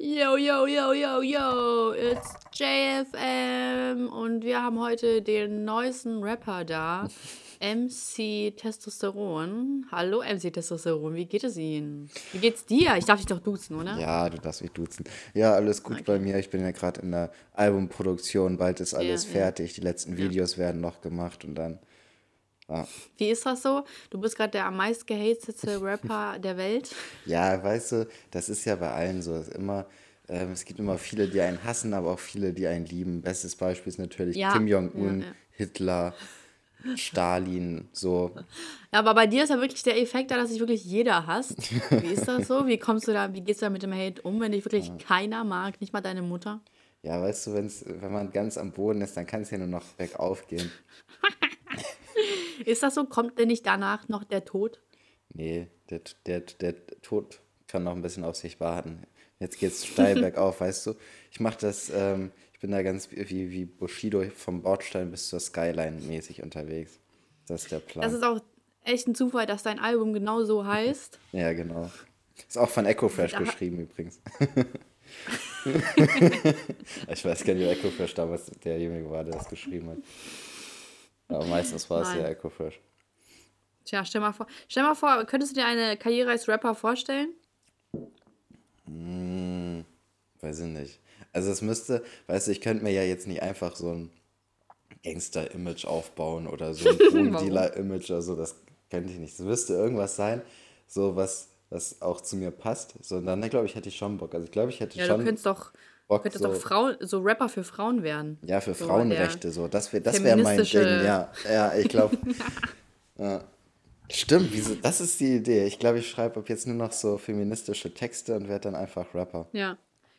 Yo, yo, yo, yo, yo, it's JFM und wir haben heute den neuesten Rapper da, MC Testosteron. Hallo MC Testosteron, wie geht es Ihnen? Wie geht's dir? Ich darf dich doch duzen, oder? Ja, du darfst mich duzen. Ja, alles gut bei mir. Ich bin ja gerade in der Albumproduktion, bald ist alles Ja, ja. fertig. Die letzten Videos werden noch gemacht und dann. Wie ist das so? Du bist gerade der am meist gehatete Rapper der Welt. Ja, weißt du, das ist ja bei allen so. Es, immer, ähm, es gibt immer viele, die einen hassen, aber auch viele, die einen lieben. Bestes Beispiel ist natürlich Ja, Kim Jong-un, ja. Hitler, Stalin, so. Ja, aber bei dir ist ja wirklich der Effekt da, dass sich wirklich jeder hasst. Wie ist das so? Wie kommst du da, wie gehst du da mit dem Hate um, wenn dich wirklich keiner mag, nicht mal deine Mutter? Ja, weißt du, wenn's, wenn man ganz am Boden ist, dann kann es ja nur noch bergauf gehen. Ist das so? Kommt denn nicht danach noch der Tod? Nee, der, der, der Tod kann noch ein bisschen auf sich warten. Jetzt geht's steil bergauf, weißt du? Ich mache das, ähm, ich bin da ganz wie, wie Bushido vom Bordstein bis zur Skyline mäßig unterwegs. Das ist der Plan. Das ist auch echt ein Zufall, dass dein Album genau so heißt. ja, genau. Ist auch von Ecofresh geschrieben übrigens. ich weiß gar nicht, ob Ecofresh damals derjenige war, der das geschrieben hat. Aber meistens war es ja Ecofresh. Tja, stell mal vor, stell mal vor, könntest du dir eine Karriere als Rapper vorstellen? Weiß ich nicht. Also es müsste, weißt du, ich könnte mir ja jetzt nicht einfach so ein Gangster-Image aufbauen oder so ein Drogendealer-Image oder so, das könnte ich nicht. Es müsste irgendwas sein, so was, was auch zu mir passt. So, und dann glaube ich, hätte ich schon Bock. Also ich glaube, ich hätte Ja, schon du könntest doch, Bock, könntest so, doch Frauen, so Rapper für Frauen werden. ja, für so Frauenrechte, so. Das wäre das wär mein Ding, ja. Ja, ich glaube. ja. Stimmt, wieso, das ist die Idee. Ich glaube, ich schreibe ab jetzt nur noch so feministische Texte und werde dann einfach Rapper. Ja.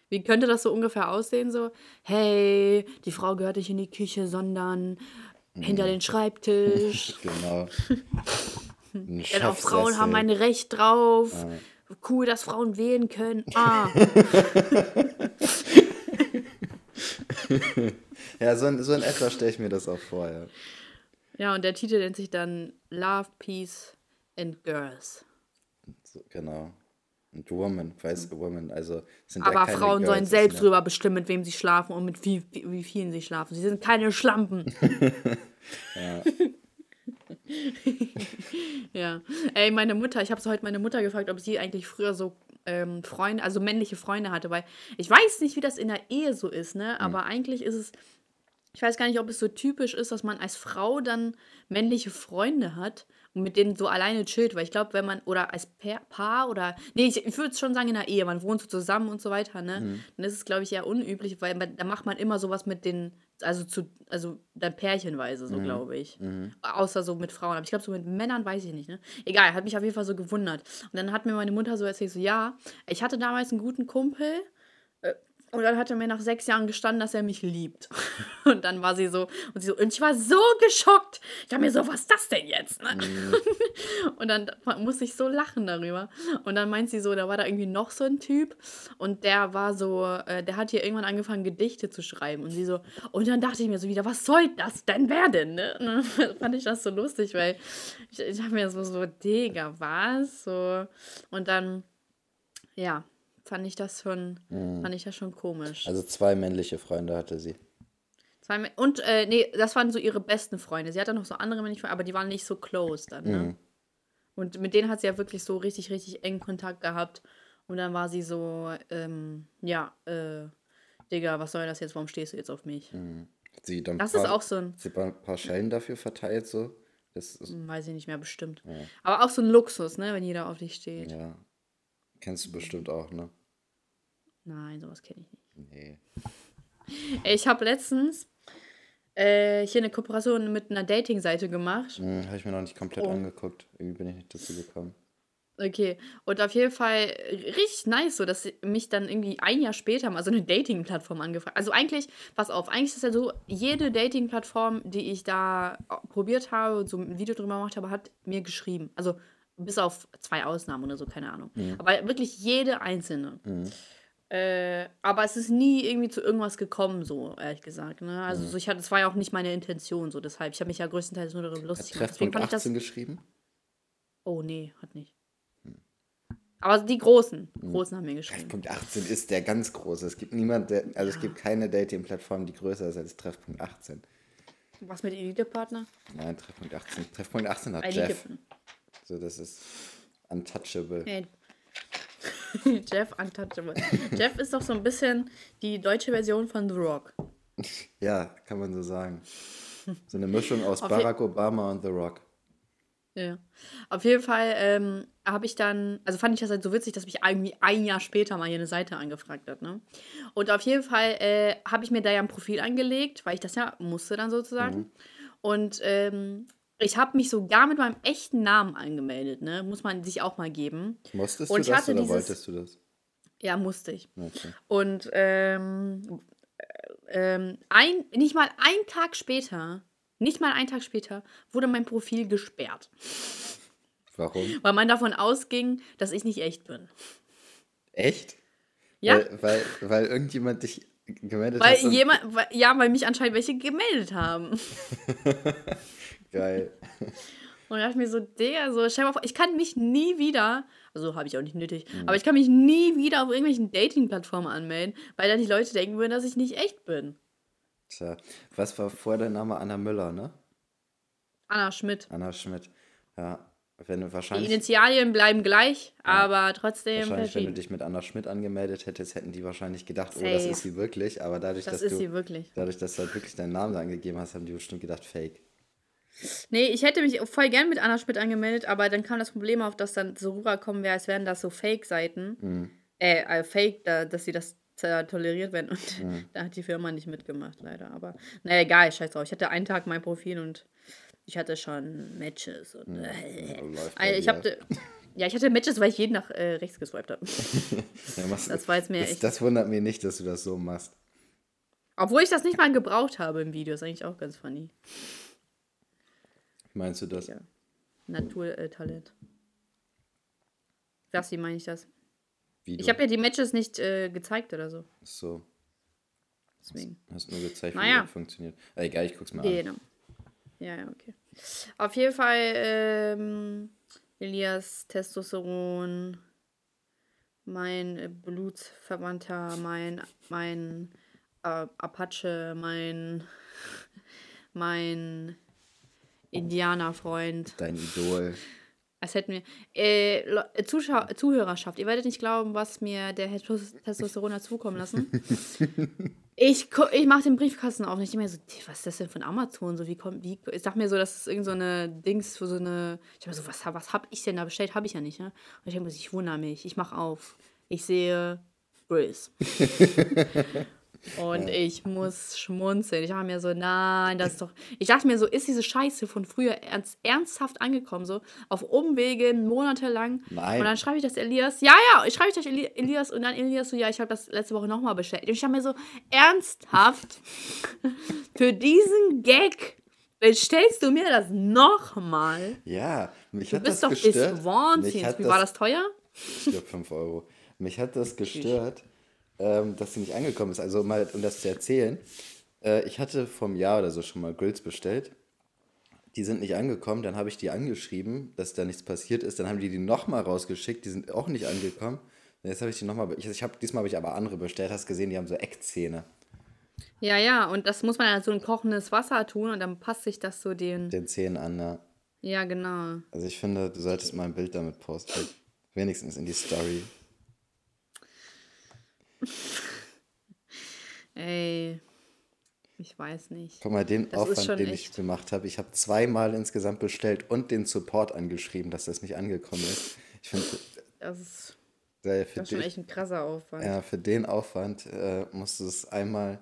Wie könnte das so ungefähr aussehen? So, hey, die Frau gehört nicht in die Küche, sondern hinter den Schreibtisch. Genau. Denn auch Frauen haben ein Recht drauf. Cool, dass Frauen wählen können. Ah, Ja, so in, so in etwa stelle ich mir das auch vor, ja. ja, und der Titel nennt sich dann Love, Peace and Girls. So, genau. Und Woman, weißt du, Woman, also sind ja Aber keine Frauen sollen Girls, selbst das sind drüber bestimmen, mit wem sie schlafen und mit wie, wie, wie vielen sie schlafen. Sie sind keine Schlampen. ja. Ey, meine Mutter, ich habe so heute meine Mutter gefragt, ob sie eigentlich früher so ähm, Freunde, also männliche Freunde hatte, weil ich weiß nicht, wie das in der Ehe so ist, ne? Aber eigentlich ist es, ich weiß gar nicht, ob es so typisch ist, dass man als Frau dann männliche Freunde hat und mit denen so alleine chillt, weil ich glaube, wenn man, oder als Pa- Paar oder, nee, ich, ich würde schon sagen in der Ehe, man wohnt so zusammen und so weiter, ne, dann ist es, glaube ich, eher unüblich, weil man, da macht man immer sowas mit den, also zu, also dann pärchenweise, so glaube ich. Außer so mit Frauen, aber ich glaube, so mit Männern weiß ich nicht, ne. Egal, hat mich auf jeden Fall so gewundert. Und dann hat mir meine Mutter so erzählt, so, ja, ich hatte damals einen guten Kumpel, und dann hat er mir nach sechs Jahren gestanden, dass er mich liebt. Und dann war sie so, und sie so, und ich war so geschockt. Ich habe mir so, was ist das denn jetzt? Ne? Und dann musste ich so lachen darüber. Und dann meint sie so, da war da irgendwie noch so ein Typ und der war so, äh, der hat hier irgendwann angefangen, Gedichte zu schreiben. Und sie so, und dann dachte ich mir so wieder, was soll das denn werden? Ne? Und dann fand ich das so lustig, weil ich, ich habe mir so, so, Digga, was? So. Und dann, ja, fand ich das schon, fand ich das schon komisch. Also zwei männliche Freunde hatte sie. Zwei Und, äh, nee, das waren so ihre besten Freunde. Sie hatte noch so andere männliche Freunde, aber die waren nicht so close dann, ne? Und mit denen hat sie ja wirklich so richtig, richtig engen Kontakt gehabt. Und dann war sie so, ähm, ja, äh, Digga, was soll das jetzt? Warum stehst du jetzt auf mich? Hat Sie dann Das paar, ist auch so ein, hat Sie ein paar Schellen dafür verteilt, so. Das ist, weiß ich nicht mehr, bestimmt. Aber auch so ein Luxus, ne, wenn jeder auf dich steht. ja. Kennst du bestimmt auch, ne? Nein, sowas kenne ich nicht. Nee. Ich habe letztens äh, hier eine Kooperation mit einer Dating-Seite gemacht. Hm, Habe ich mir noch nicht komplett Oh. angeguckt. Irgendwie bin ich nicht dazu gekommen. Okay, und auf jeden Fall richtig nice, so dass mich dann irgendwie ein Jahr später mal so eine Dating-Plattform angefragt. Also eigentlich, pass auf, eigentlich ist es ja so, jede Dating-Plattform, die ich da probiert habe und so ein Video drüber gemacht habe, hat mir geschrieben. Also bis auf zwei Ausnahmen oder so, keine Ahnung. Aber wirklich jede einzelne. Äh, aber es ist nie irgendwie zu irgendwas gekommen, so ehrlich gesagt. Ne? Also so, ich hatte, es war ja auch nicht meine Intention, so deshalb. Ich habe mich ja größtenteils nur darüber lustig gemacht. Deswegen Treffpunkt fand ich das. 18 geschrieben? Oh nee, hat nicht. Aber die großen, großen haben mir geschrieben. Treffpunkt 18 ist der ganz große. Es gibt niemand, der, also es gibt keine Dating-Plattform, die größer ist als Treffpunkt 18. Was mit Elite-Partner? Nein, Treffpunkt 18. Treffpunkt 18 hat Elite. Jeff. So, das ist untouchable. Hey. Jeff Untouchable. Jeff ist doch so ein bisschen die deutsche Version von The Rock. Ja, kann man so sagen. So eine Mischung aus Auf Barack Obama und The Rock. Ja. Auf jeden Fall ähm, habe ich dann, also fand ich das halt so witzig, dass mich irgendwie ein Jahr später mal hier eine Seite angefragt hat, ne? Und auf jeden Fall äh, habe ich mir da ja ein Profil angelegt, weil ich das ja musste dann sozusagen. Und ähm, ich habe mich sogar mit meinem echten Namen angemeldet, ne? Muss man sich auch mal geben. Musstest Und du ich das hatte oder dieses- wolltest du das? Ja, musste ich. Okay. Und ähm, ähm, ein, nicht mal einen Tag später, nicht mal einen Tag später, wurde mein Profil gesperrt. Warum? Weil man davon ausging, dass ich nicht echt bin. Echt? Ja, Weil, weil, weil irgendjemand dich gemeldet weil hat. jemand, weil, ja, weil mich anscheinend welche gemeldet haben. Geil. Und da dachte ich mir so, der, so, stell mal vor, ich kann mich nie wieder, also habe ich auch nicht nötig, Mhm. aber ich kann mich nie wieder auf irgendwelchen Dating-Plattformen anmelden, weil dann die Leute denken würden, dass ich nicht echt bin. Tja, was war vor der Name Anna Müller, ne? Anna Schmidt. Anna Schmidt. Ja, wenn du Die wahrscheinlich, Initialien bleiben gleich, aber trotzdem wahrscheinlich wenn du dich mit Anna Schmidt angemeldet hättest, hätten die wahrscheinlich gedacht, oh, das Safe. ist sie wirklich. Aber dadurch, Das dass du, dadurch, dass du halt wirklich deinen Namen da angegeben hast, haben die bestimmt gedacht, fake. Nee, ich hätte mich voll gern mit Anna Schmidt angemeldet, aber dann kam das Problem auf, dass dann so rüberkommen wäre, als wären das so Fake-Seiten. Mhm. Äh, äh, Fake, da, dass sie das äh, toleriert werden. Und da hat die Firma nicht mitgemacht, leider. Aber naja, egal, scheiß drauf. Ich hatte einen Tag mein Profil und ich hatte schon Matches. Und, äh, läuft bei ich hatte, ja, ich hatte Matches, weil ich jeden nach äh, rechts geswiped habe. Ja, Das war jetzt mir das, echt- das wundert mich nicht, dass du das so machst. Obwohl ich das nicht mal gebraucht habe im Video. Ist eigentlich auch ganz funny. Wie meinst du das? Ja. Naturtalent. Was, wie meine ich das? Wie? Ich habe ja die Matches nicht äh, gezeigt oder so. so, Deswegen. hast nur gezeigt, wie Naja. das funktioniert. Äh, egal, ich guck's an. Genau. Ja, ja, okay. Auf jeden Fall ähm, Elias Testosteron, mein Blutsverwandter, mein, mein äh, Apache, mein, mein Indianerfreund. Dein Idol. Als hätten wir. Äh, äh, Zuschau Zuhörerschaft, ihr werdet nicht glauben, was mir der Tes- Testosteron hat zukommen lassen. ich ich mache den Briefkasten auf und ich denke mir so, "Tch, was ist das denn von Amazon? So, wie kommt, wie, ich sag mir so, das ist irgend so eine Dings für so eine. Ich hab mir so, was, was hab ich denn da bestellt? Habe ich ja nicht, ne? Und ich denke mir, so, ich wundere mich, ich mache auf. Ich sehe Briss. Und ich muss schmunzeln. Ich dachte mir so, nein, das ist doch. Ich dachte mir so, ist diese Scheiße von früher ernst, ernsthaft angekommen, so auf Umwegen, monatelang. Nein. Und dann schreibe ich das Elias. Ja, ja, ich schreibe ich das Eli Elias und dann Elias so, ja, ich habe das letzte Woche nochmal bestellt. Und ich dachte mir so, ernsthaft? Für diesen Gag bestellst du mir das nochmal? Ja, mich Du hat bist das doch gestört. Mich Wahnsinns. hat Wie war das teuer? Ich glaube 5 Euro. Mich hat das gestört, ähm, dass sie nicht angekommen ist. Also mal, um das zu erzählen, äh, ich hatte vom Jahr oder so schon mal Grills bestellt. Die sind nicht angekommen, dann habe ich die angeschrieben, dass da nichts passiert ist. Dann haben die die nochmal rausgeschickt, die sind auch nicht angekommen. Und Jetzt habe ich die nochmal, ich, ich hab, diesmal habe ich aber andere bestellt, hast gesehen, die haben so Eckzähne. Ja, ja, und das muss man ja so in kochendes Wasser tun und dann passt sich das so den. Den Zähnen an, ja. Ja, genau. Also ich finde, du solltest mal ein Bild damit posten. Wenigstens in die Story. Ey, ich weiß nicht. Guck mal, den Das Aufwand, den ich echt- gemacht habe. Ich habe zweimal insgesamt bestellt und den Support angeschrieben, dass das nicht angekommen ist. Ich finde, Das ist, äh, für, das ist schon echt ein krasser Aufwand. ja, für den Aufwand äh, musst du es einmal,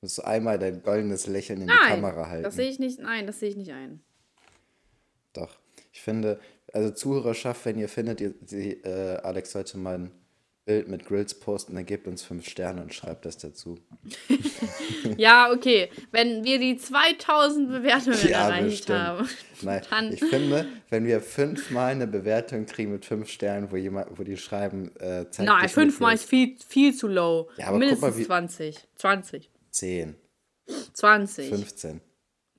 musst du einmal dein goldenes Lächeln in die Nein, Kamera halten. das sehe ich nicht. Nein, das sehe ich nicht ein. Doch. Ich finde, also Zuhörerschaft, wenn ihr findet, ihr, die, äh, Alex sollte mal ein Bild mit Grills posten, dann gebt uns fünf Sterne und schreibt das dazu. Ja, okay. Wenn wir die 2000 Bewertungen Ja, erreicht bestimmt. haben. Nein, Dann- ich finde, wenn wir fünfmal eine Bewertung kriegen mit fünf Sternen, wo jemand, wo die schreiben, äh, zeigt Nein, fünfmal ist viel, viel zu low. Ja, aber guck Mindestens mal, wie- 20. 20. 10, 20. 15,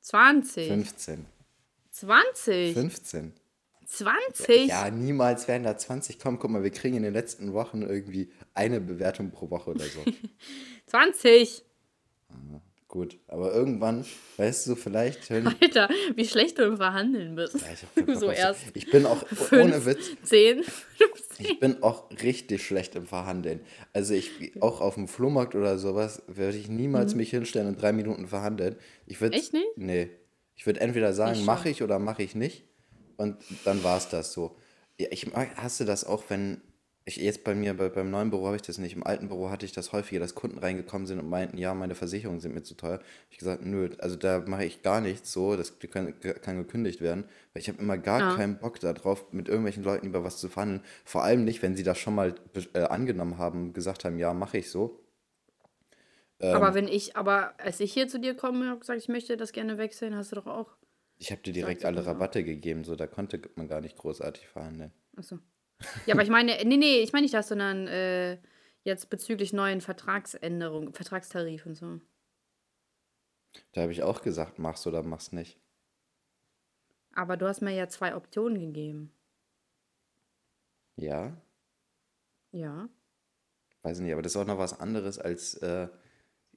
20. 15, 20. 15, 20? Ja, niemals werden da 20 kommen. Guck mal, wir kriegen in den letzten Wochen irgendwie eine Bewertung pro Woche oder so. 20! Gut, aber irgendwann, weißt du, vielleicht hören. Alter, wie schlecht du im Verhandeln bist. Ja, ich, hab so erst ich bin auch, fünf, ohne Witz. 10, 15. Ich bin auch richtig schlecht im Verhandeln. Also ich, auch auf dem Flohmarkt oder sowas, würde ich niemals mhm. mich hinstellen und drei Minuten verhandeln. Ich würd, Echt nicht? Nee. Ich würde entweder sagen, mache ich oder mache ich nicht. Und dann war es das so. Ja, ich hasse das auch, wenn ich jetzt bei mir, bei, beim neuen Büro habe ich das nicht. Im alten Büro hatte ich das häufiger, dass Kunden reingekommen sind und meinten, ja, meine Versicherungen sind mir zu teuer. Ich gesagt, nö, also da mache ich gar nichts so, das kann, kann gekündigt werden, weil ich habe immer gar ja. keinen Bock darauf, mit irgendwelchen Leuten über was zu verhandeln. Vor allem nicht, wenn sie das schon mal äh, angenommen haben, gesagt haben, ja, mache ich so. Ähm, aber wenn ich, aber als ich hier zu dir komme und gesagt, ich möchte das gerne wechseln, hast du doch auch. Ich habe dir direkt alle Rabatte gegeben, so da konnte man gar nicht großartig verhandeln. Achso. Ja, aber ich meine, nee, nee, ich meine nicht das, sondern äh, jetzt bezüglich neuen Vertragsänderungen, Vertragstarif und so. Da habe ich auch gesagt, mach's oder mach's nicht. Aber du hast mir ja zwei Optionen gegeben. Ja? Ja. Weiß nicht, aber das ist auch noch was anderes als äh,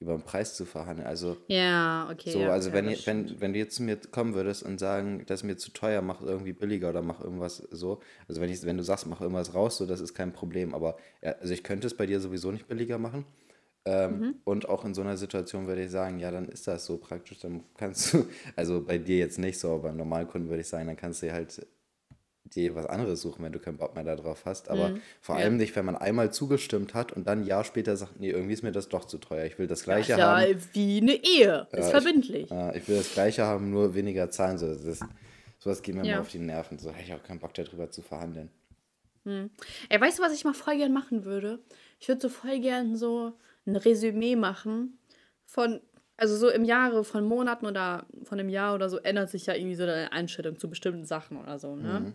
über den Preis zu verhandeln. Also, ja, okay. So, ja, also ja, wenn, wenn, wenn du jetzt zu mir kommen würdest und sagen, das ist mir zu teuer, mach irgendwie billiger oder mach irgendwas so. Also wenn, ich, wenn du sagst, mach irgendwas raus, so, das ist kein Problem. Aber ja, also ich könnte es bei dir sowieso nicht billiger machen. Ähm, mhm. Und auch in so einer Situation würde ich sagen, ja, dann ist das so praktisch. Dann kannst du, also bei dir jetzt nicht so, aber beim Normalkunden würde ich sagen, dann kannst du halt dir was anderes suchen, wenn du keinen Bock mehr darauf hast. Aber mhm. vor allem ja. nicht, wenn man einmal zugestimmt hat und dann ein Jahr später sagt, nee, irgendwie ist mir das doch zu teuer. Ich will das Gleiche ja, haben. Ja, wie eine Ehe. Ist ja, verbindlich. Ich, ja, ich will das Gleiche haben, nur weniger zahlen. So, das, sowas geht mir ja. immer auf die Nerven. So, hätte ich auch keinen Bock darüber zu verhandeln. Hm. Ey, weißt du, was ich mal voll gern machen würde? Ich würde so voll gern so ein Resümee machen von, also so im Jahre von Monaten oder von einem Jahr oder so ändert sich ja irgendwie so deine Einstellung zu bestimmten Sachen oder so, ne? Mhm.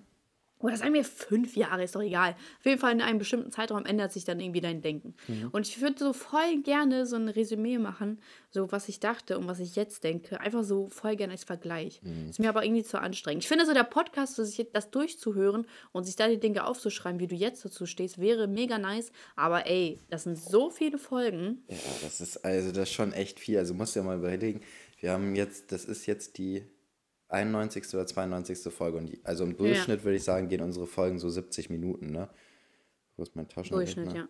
Oder sagen wir fünf Jahre, ist doch egal. Auf jeden Fall in einem bestimmten Zeitraum ändert sich dann irgendwie dein Denken. Mhm. Und ich würde so voll gerne so ein Resümee machen, so was ich dachte und was ich jetzt denke. Einfach so voll gerne als Vergleich. Mhm. Ist mir aber irgendwie zu anstrengend. Ich finde so der Podcast, sich das durchzuhören und sich da die Dinge aufzuschreiben, wie du jetzt dazu stehst, wäre mega nice. Aber ey, das sind so viele Folgen. Ja, das ist also das ist schon echt viel. Also musst du ja mal überlegen. Wir haben jetzt, das ist jetzt die 91. oder 92. Folge. Und also im Durchschnitt ja. würde ich sagen, gehen unsere Folgen so 70 Minuten, ne? Wo ist mein Taschenrechner? Durchschnitt,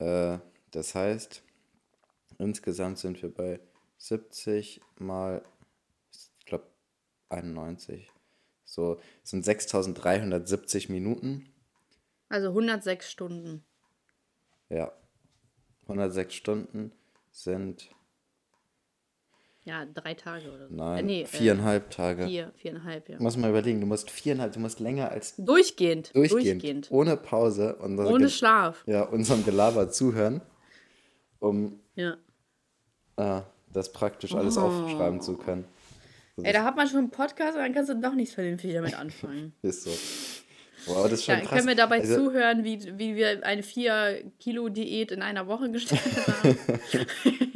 ja. Äh, das heißt, insgesamt sind wir bei 70 mal, ich glaube, 91. So, sind 6370 Minuten. Also 106 Stunden. Ja. 106 Stunden sind ja, drei Tage oder so. Nein, äh, nee, äh, viereinhalb äh, Tage. Vier, viereinhalb, ja. Muss mal überlegen, du musst viereinhalb, du musst länger als. Durchgehend. Durchgehend. durchgehend. Ohne Pause. Ohne Schlaf. Ja, unserem Gelaber zuhören, um ja. äh, das praktisch alles oh. aufschreiben zu können. Ey, da hat man schon einen Podcast und dann kannst du doch nichts vernünftig damit anfangen. Ist so. Wow, das ist schon ja, krass. Können wir dabei also, zuhören, wie, wie wir eine 4-Kilo-Diät in einer Woche gestartet haben?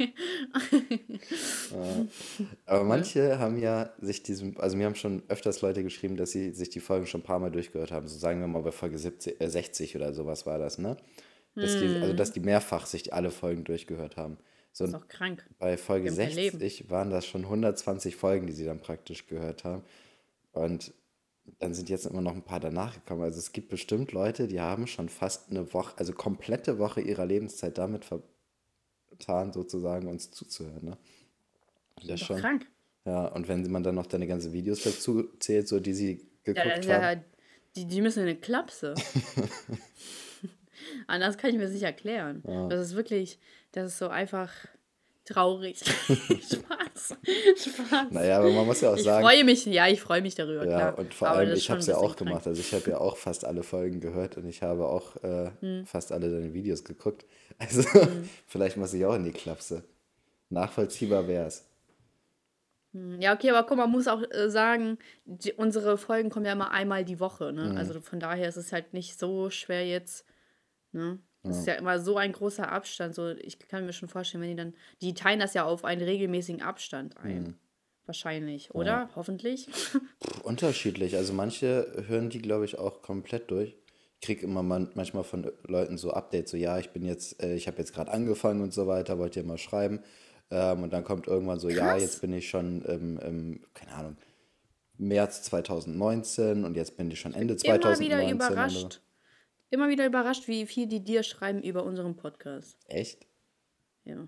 Aber manche haben ja sich diesem, also mir haben schon öfters Leute geschrieben, dass sie sich die Folgen schon ein paar Mal durchgehört haben. So sagen wir mal bei Folge 70, äh, 60 oder sowas war das, ne? Dass hm. die, also dass die mehrfach sich alle Folgen durchgehört haben. So, das ist auch krank. Bei Folge 60 waren das schon 120 Folgen, die sie dann praktisch gehört haben. Und dann sind jetzt immer noch ein paar danach gekommen. Also es gibt bestimmt Leute, die haben schon fast eine Woche, also komplette Woche ihrer Lebenszeit damit vertan, sozusagen uns zuzuhören. Ne? Das ist schon krank. Ja, und wenn man dann noch deine ganzen Videos dazu zählt, so die sie geguckt ja, haben. Ja, die, die müssen eine Klapse. Anders kann ich mir sicher erklären. Ja. Das ist wirklich, das ist so einfach traurig. Spaß. Spaß. Naja, aber man muss ja auch ich sagen. Ich freue mich, ja, ich freue mich darüber. Ja, klar. und vor aber allem, ich habe es ja auch gemacht. Also, ich habe ja auch fast alle Folgen gehört und ich habe auch äh, hm. fast alle deine Videos geguckt. Also, hm. vielleicht muss ich auch in die Klapse. Nachvollziehbar wäre es. Hm, ja, okay, aber guck, man muss auch äh, sagen, die, unsere Folgen kommen ja immer einmal die Woche. Ne? Mhm. Also von daher ist es halt nicht so schwer jetzt. Ne? Das ja. ist ja immer so ein großer Abstand. So, ich kann mir schon vorstellen, wenn die dann, die teilen das ja auf einen regelmäßigen Abstand ein. Mhm. Wahrscheinlich, oder? Ja. Hoffentlich. Unterschiedlich. Also manche hören die, glaube ich, auch komplett durch. Ich kriege immer man, manchmal von Leuten so Updates, so ja, ich bin jetzt, äh, ich habe jetzt gerade angefangen und so weiter, wollt ihr mal schreiben. Ähm, und dann kommt irgendwann so, Krass. ja, jetzt bin ich schon im, im, keine Ahnung, März 2019 und jetzt bin ich schon Ende 2019. Immer wieder überrascht. Immer wieder überrascht, wie viel die dir schreiben über unseren Podcast. Echt? Ja.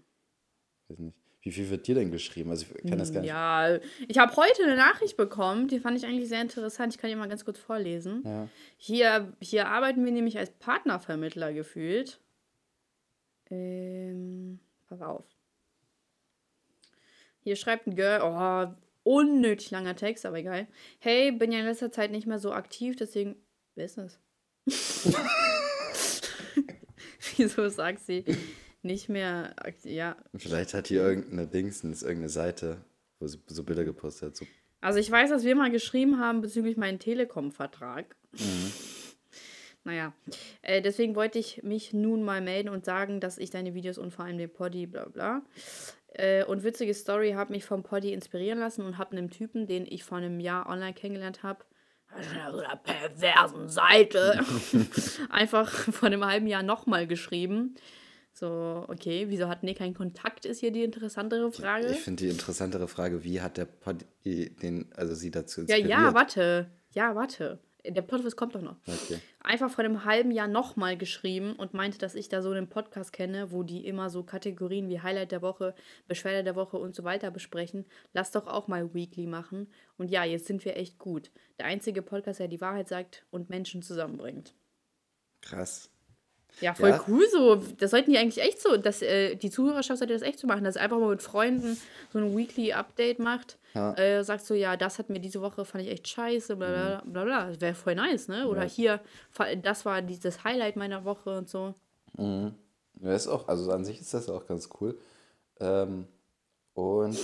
Weiß nicht. Wie viel wird dir denn geschrieben? Also ich kann das gar nicht. Ja, ich habe heute eine Nachricht bekommen, die fand ich eigentlich sehr interessant. Ich kann die mal ganz kurz vorlesen. Ja. Hier, hier arbeiten wir nämlich als Partnervermittler gefühlt. Ähm, pass auf. Hier schreibt ein Girl, oh, unnötig langer Text, aber egal. Hey, bin ja in letzter Zeit nicht mehr so aktiv, deswegen. Wer ist das? Wieso sagt sie nicht mehr aktiv? Ja. Vielleicht hat hier irgendeine Dingsens, irgendeine Seite, wo sie so Bilder gepostet hat. So. Also ich weiß, dass wir mal geschrieben haben bezüglich meinen Telekom-Vertrag. Mhm. Naja, äh, deswegen wollte ich mich nun mal melden und sagen, dass ich deine Videos und vor allem den Poddy, bla bla, äh, und witzige Story, habe mich vom Poddy inspirieren lassen und habe einem Typen, den ich vor einem Jahr online kennengelernt habe, so einer perversen Seite, einfach vor einem halben Jahr nochmal geschrieben. So, okay, wieso hat Nick keinen Kontakt, ist hier die interessantere Frage. Ich finde die interessantere Frage, wie hat der Poddy den, also sie dazu inspiriert? Ja, ja, warte. Ja, warte. Der Plotwist kommt doch noch. Okay. Einfach vor einem halben Jahr nochmal geschrieben und meinte, dass ich da so einen Podcast kenne, wo die immer so Kategorien wie Highlight der Woche, Beschwerde der Woche und so weiter besprechen. Lass doch auch mal Weekly machen. Und ja, jetzt sind wir echt gut. Der einzige Podcast, der die Wahrheit sagt und Menschen zusammenbringt. Krass. Ja, voll ja. cool so. Das sollten die eigentlich echt so, dass äh, die Zuhörerschaft sollte das echt so machen, dass einfach mal mit Freunden so ein Weekly Update macht. Ja. Äh, sagst so, ja, das hat mir diese Woche, fand ich echt scheiße, bla bla mhm. bla. bla. Das wäre voll nice, ne? Oder ja. hier, das war das Highlight meiner Woche und so. Mhm. Ja, ist auch, also an sich ist das auch ganz cool. Ähm, und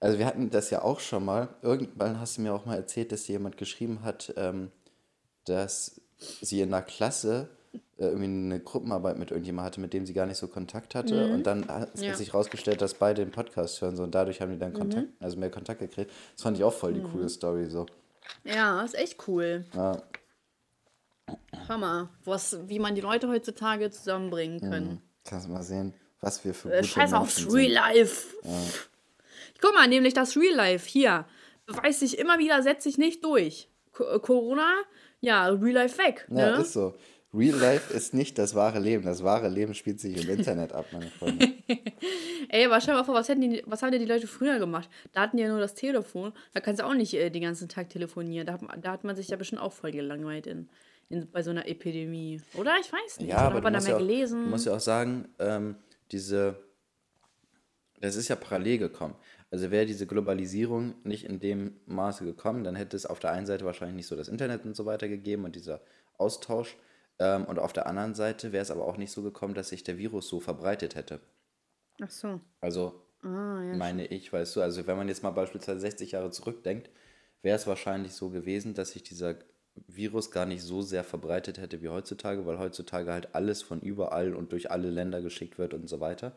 also wir hatten das ja auch schon mal. Irgendwann hast du mir auch mal erzählt, dass dir jemand geschrieben hat, ähm, dass sie in der Klasse irgendwie eine Gruppenarbeit mit irgendjemandem hatte, mit dem sie gar nicht so Kontakt hatte. Mhm. Und dann hat ja. sich herausgestellt, dass beide den Podcast hören so, und dadurch haben die dann Kontakt, mhm. also mehr Kontakt gekriegt. Das fand ich auch voll die mhm. coole Story so. Ja, ist echt cool. Ja. Hammer, was, wie man die Leute heutzutage zusammenbringen kann. Mhm. Kannst du mal sehen, was wir für äh, Scheiß aufs Real Life. Ja. Guck mal, nämlich das Real Life hier beweist sich immer wieder, setzt sich nicht durch. Äh, Corona, ja, Real Life weg. Ja, ne? ist so. Real Life ist nicht das wahre Leben. Das wahre Leben spielt sich im Internet ab, meine Freunde. Ey, aber stell mal vor, was, hätten die, was haben denn die Leute früher gemacht? Da hatten die ja nur das Telefon. Da kannst du auch nicht äh, den ganzen Tag telefonieren. Da hat, da hat man sich ja bestimmt auch voll gelangweilt in, in, bei so einer Epidemie. Oder? Ich weiß nicht. Ja, aber hat man da mehr ja auch, gelesen? Du musst ja auch sagen, ähm, diese. Das ist ja parallel gekommen. Also wäre diese Globalisierung nicht in dem Maße gekommen, dann hätte es auf der einen Seite wahrscheinlich nicht so das Internet und so weiter gegeben und dieser Austausch. Ähm, und auf der anderen Seite wäre es aber auch nicht so gekommen, dass sich der Virus so verbreitet hätte. Ach so. Also ah, ja, meine schon. ich, weißt du, also wenn man jetzt mal beispielsweise 60 Jahre zurückdenkt, wäre es wahrscheinlich so gewesen, dass sich dieser Virus gar nicht so sehr verbreitet hätte wie heutzutage, weil heutzutage halt alles von überall und durch alle Länder geschickt wird und so weiter.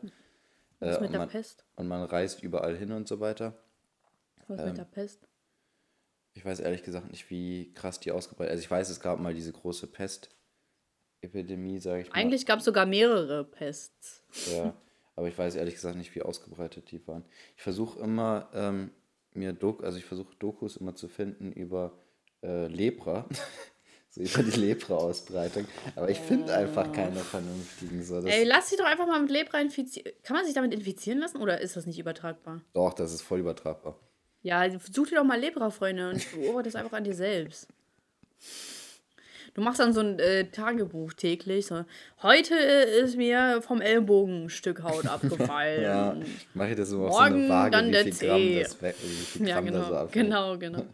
Was äh, mit der man, Pest? Und man reist überall hin und so weiter. Was ähm, mit der Pest? Ich weiß ehrlich gesagt nicht, wie krass die ausgebreitet Also ich weiß, es gab mal diese große Pest Epidemie, sage ich mal. Eigentlich gab es sogar mehrere Pests. Ja, aber ich weiß ehrlich gesagt nicht, wie ausgebreitet die waren. Ich versuche immer, ähm, mir Dok also ich versuche Dokus immer zu finden über äh, Lepra. so über die Lepra-Ausbreitung. Aber ich finde einfach keine vernünftigen. So, Ey, lass dich doch einfach mal mit Lepra infizieren. Kann man sich damit infizieren lassen oder ist das nicht übertragbar? Doch, das ist voll übertragbar. Ja, such dir doch mal Lepra-Freunde und beobachte das einfach an dir selbst. Du machst dann so ein äh, Tagebuch täglich. So, Heute ist mir vom Ellbogen ein Stück Haut abgefallen. ja, mache ich das so auf so eine Waage, dann wie viel Gramm, das, wie viel Gramm ja, genau, da so. Genau, genau.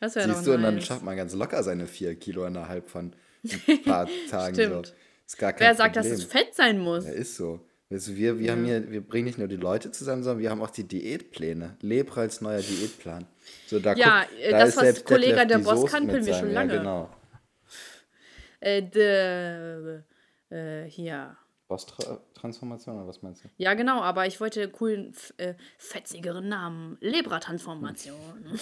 Das Siehst du, nice. und dann schafft man ganz locker seine vier Kilo innerhalb von ein paar Tagen. Stimmt. So. Ist gar kein Wer sagt, Problem. dass es Fett sein muss? Ja, ist so. Also wir, wir, haben hier, wir bringen nicht nur die Leute zusammen, sondern wir haben auch die Diätpläne. Lepra als neuer Diätplan. So, da ja, guckt, da das, was Kollege der Boss kann, können wir schon lange. Ja, genau äh, de, äh, hier, Boss-Transformation oder was meinst du? Ja, genau, aber ich wollte einen coolen, äh, fetzigeren Namen. Lebra-Transformation.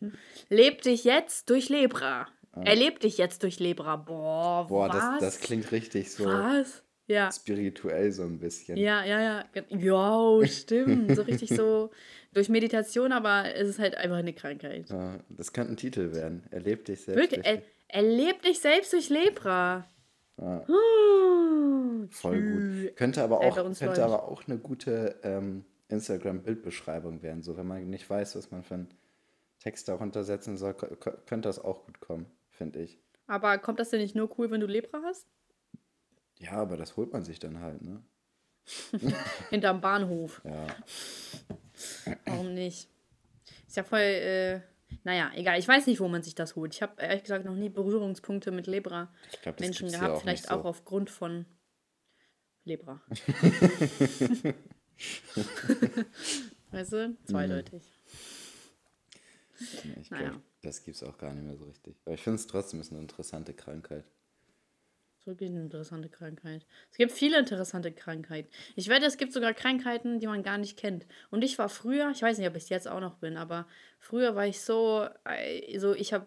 Leb dich jetzt durch Lebra. Ah. Erleb dich jetzt durch Lebra. Boah, Boah, was? Das, das klingt richtig so. Was? Ja. Spirituell so ein bisschen. Ja, ja, ja. Ja, stimmt. so richtig so durch Meditation, aber es ist halt einfach eine Krankheit. Ja, das könnte ein Titel werden. Erleb dich selbst. Wirklich, erleb dich selbst durch Lepra. Ja. Oh, Voll gut. Könnte aber auch, könnte aber auch eine gute ähm, Instagram-Bildbeschreibung werden. So, wenn man nicht weiß, was man für einen Text darunter setzen soll, könnte das auch gut kommen, finde ich. Aber kommt das denn nicht nur cool, wenn du Lepra hast? Ja, aber das holt man sich dann halt, ne? Hinterm Bahnhof. Ja. Warum nicht? Ist ja voll, äh, naja, egal. Ich weiß nicht, wo man sich das holt. Ich habe ehrlich gesagt noch nie Berührungspunkte mit Lebra-Menschen gehabt. Auch vielleicht so. auch aufgrund von Lebra. weißt du? Zweideutig. Ja, ich naja. glaube, das gibt es auch gar nicht mehr so richtig. Aber ich finde es trotzdem ist eine interessante Krankheit wirklich eine interessante Krankheit. Es gibt viele interessante Krankheiten. Ich wette, es gibt sogar Krankheiten, die man gar nicht kennt. Und ich war früher, ich weiß nicht, ob ich es jetzt auch noch bin, aber früher war ich so, äh, so ich habe,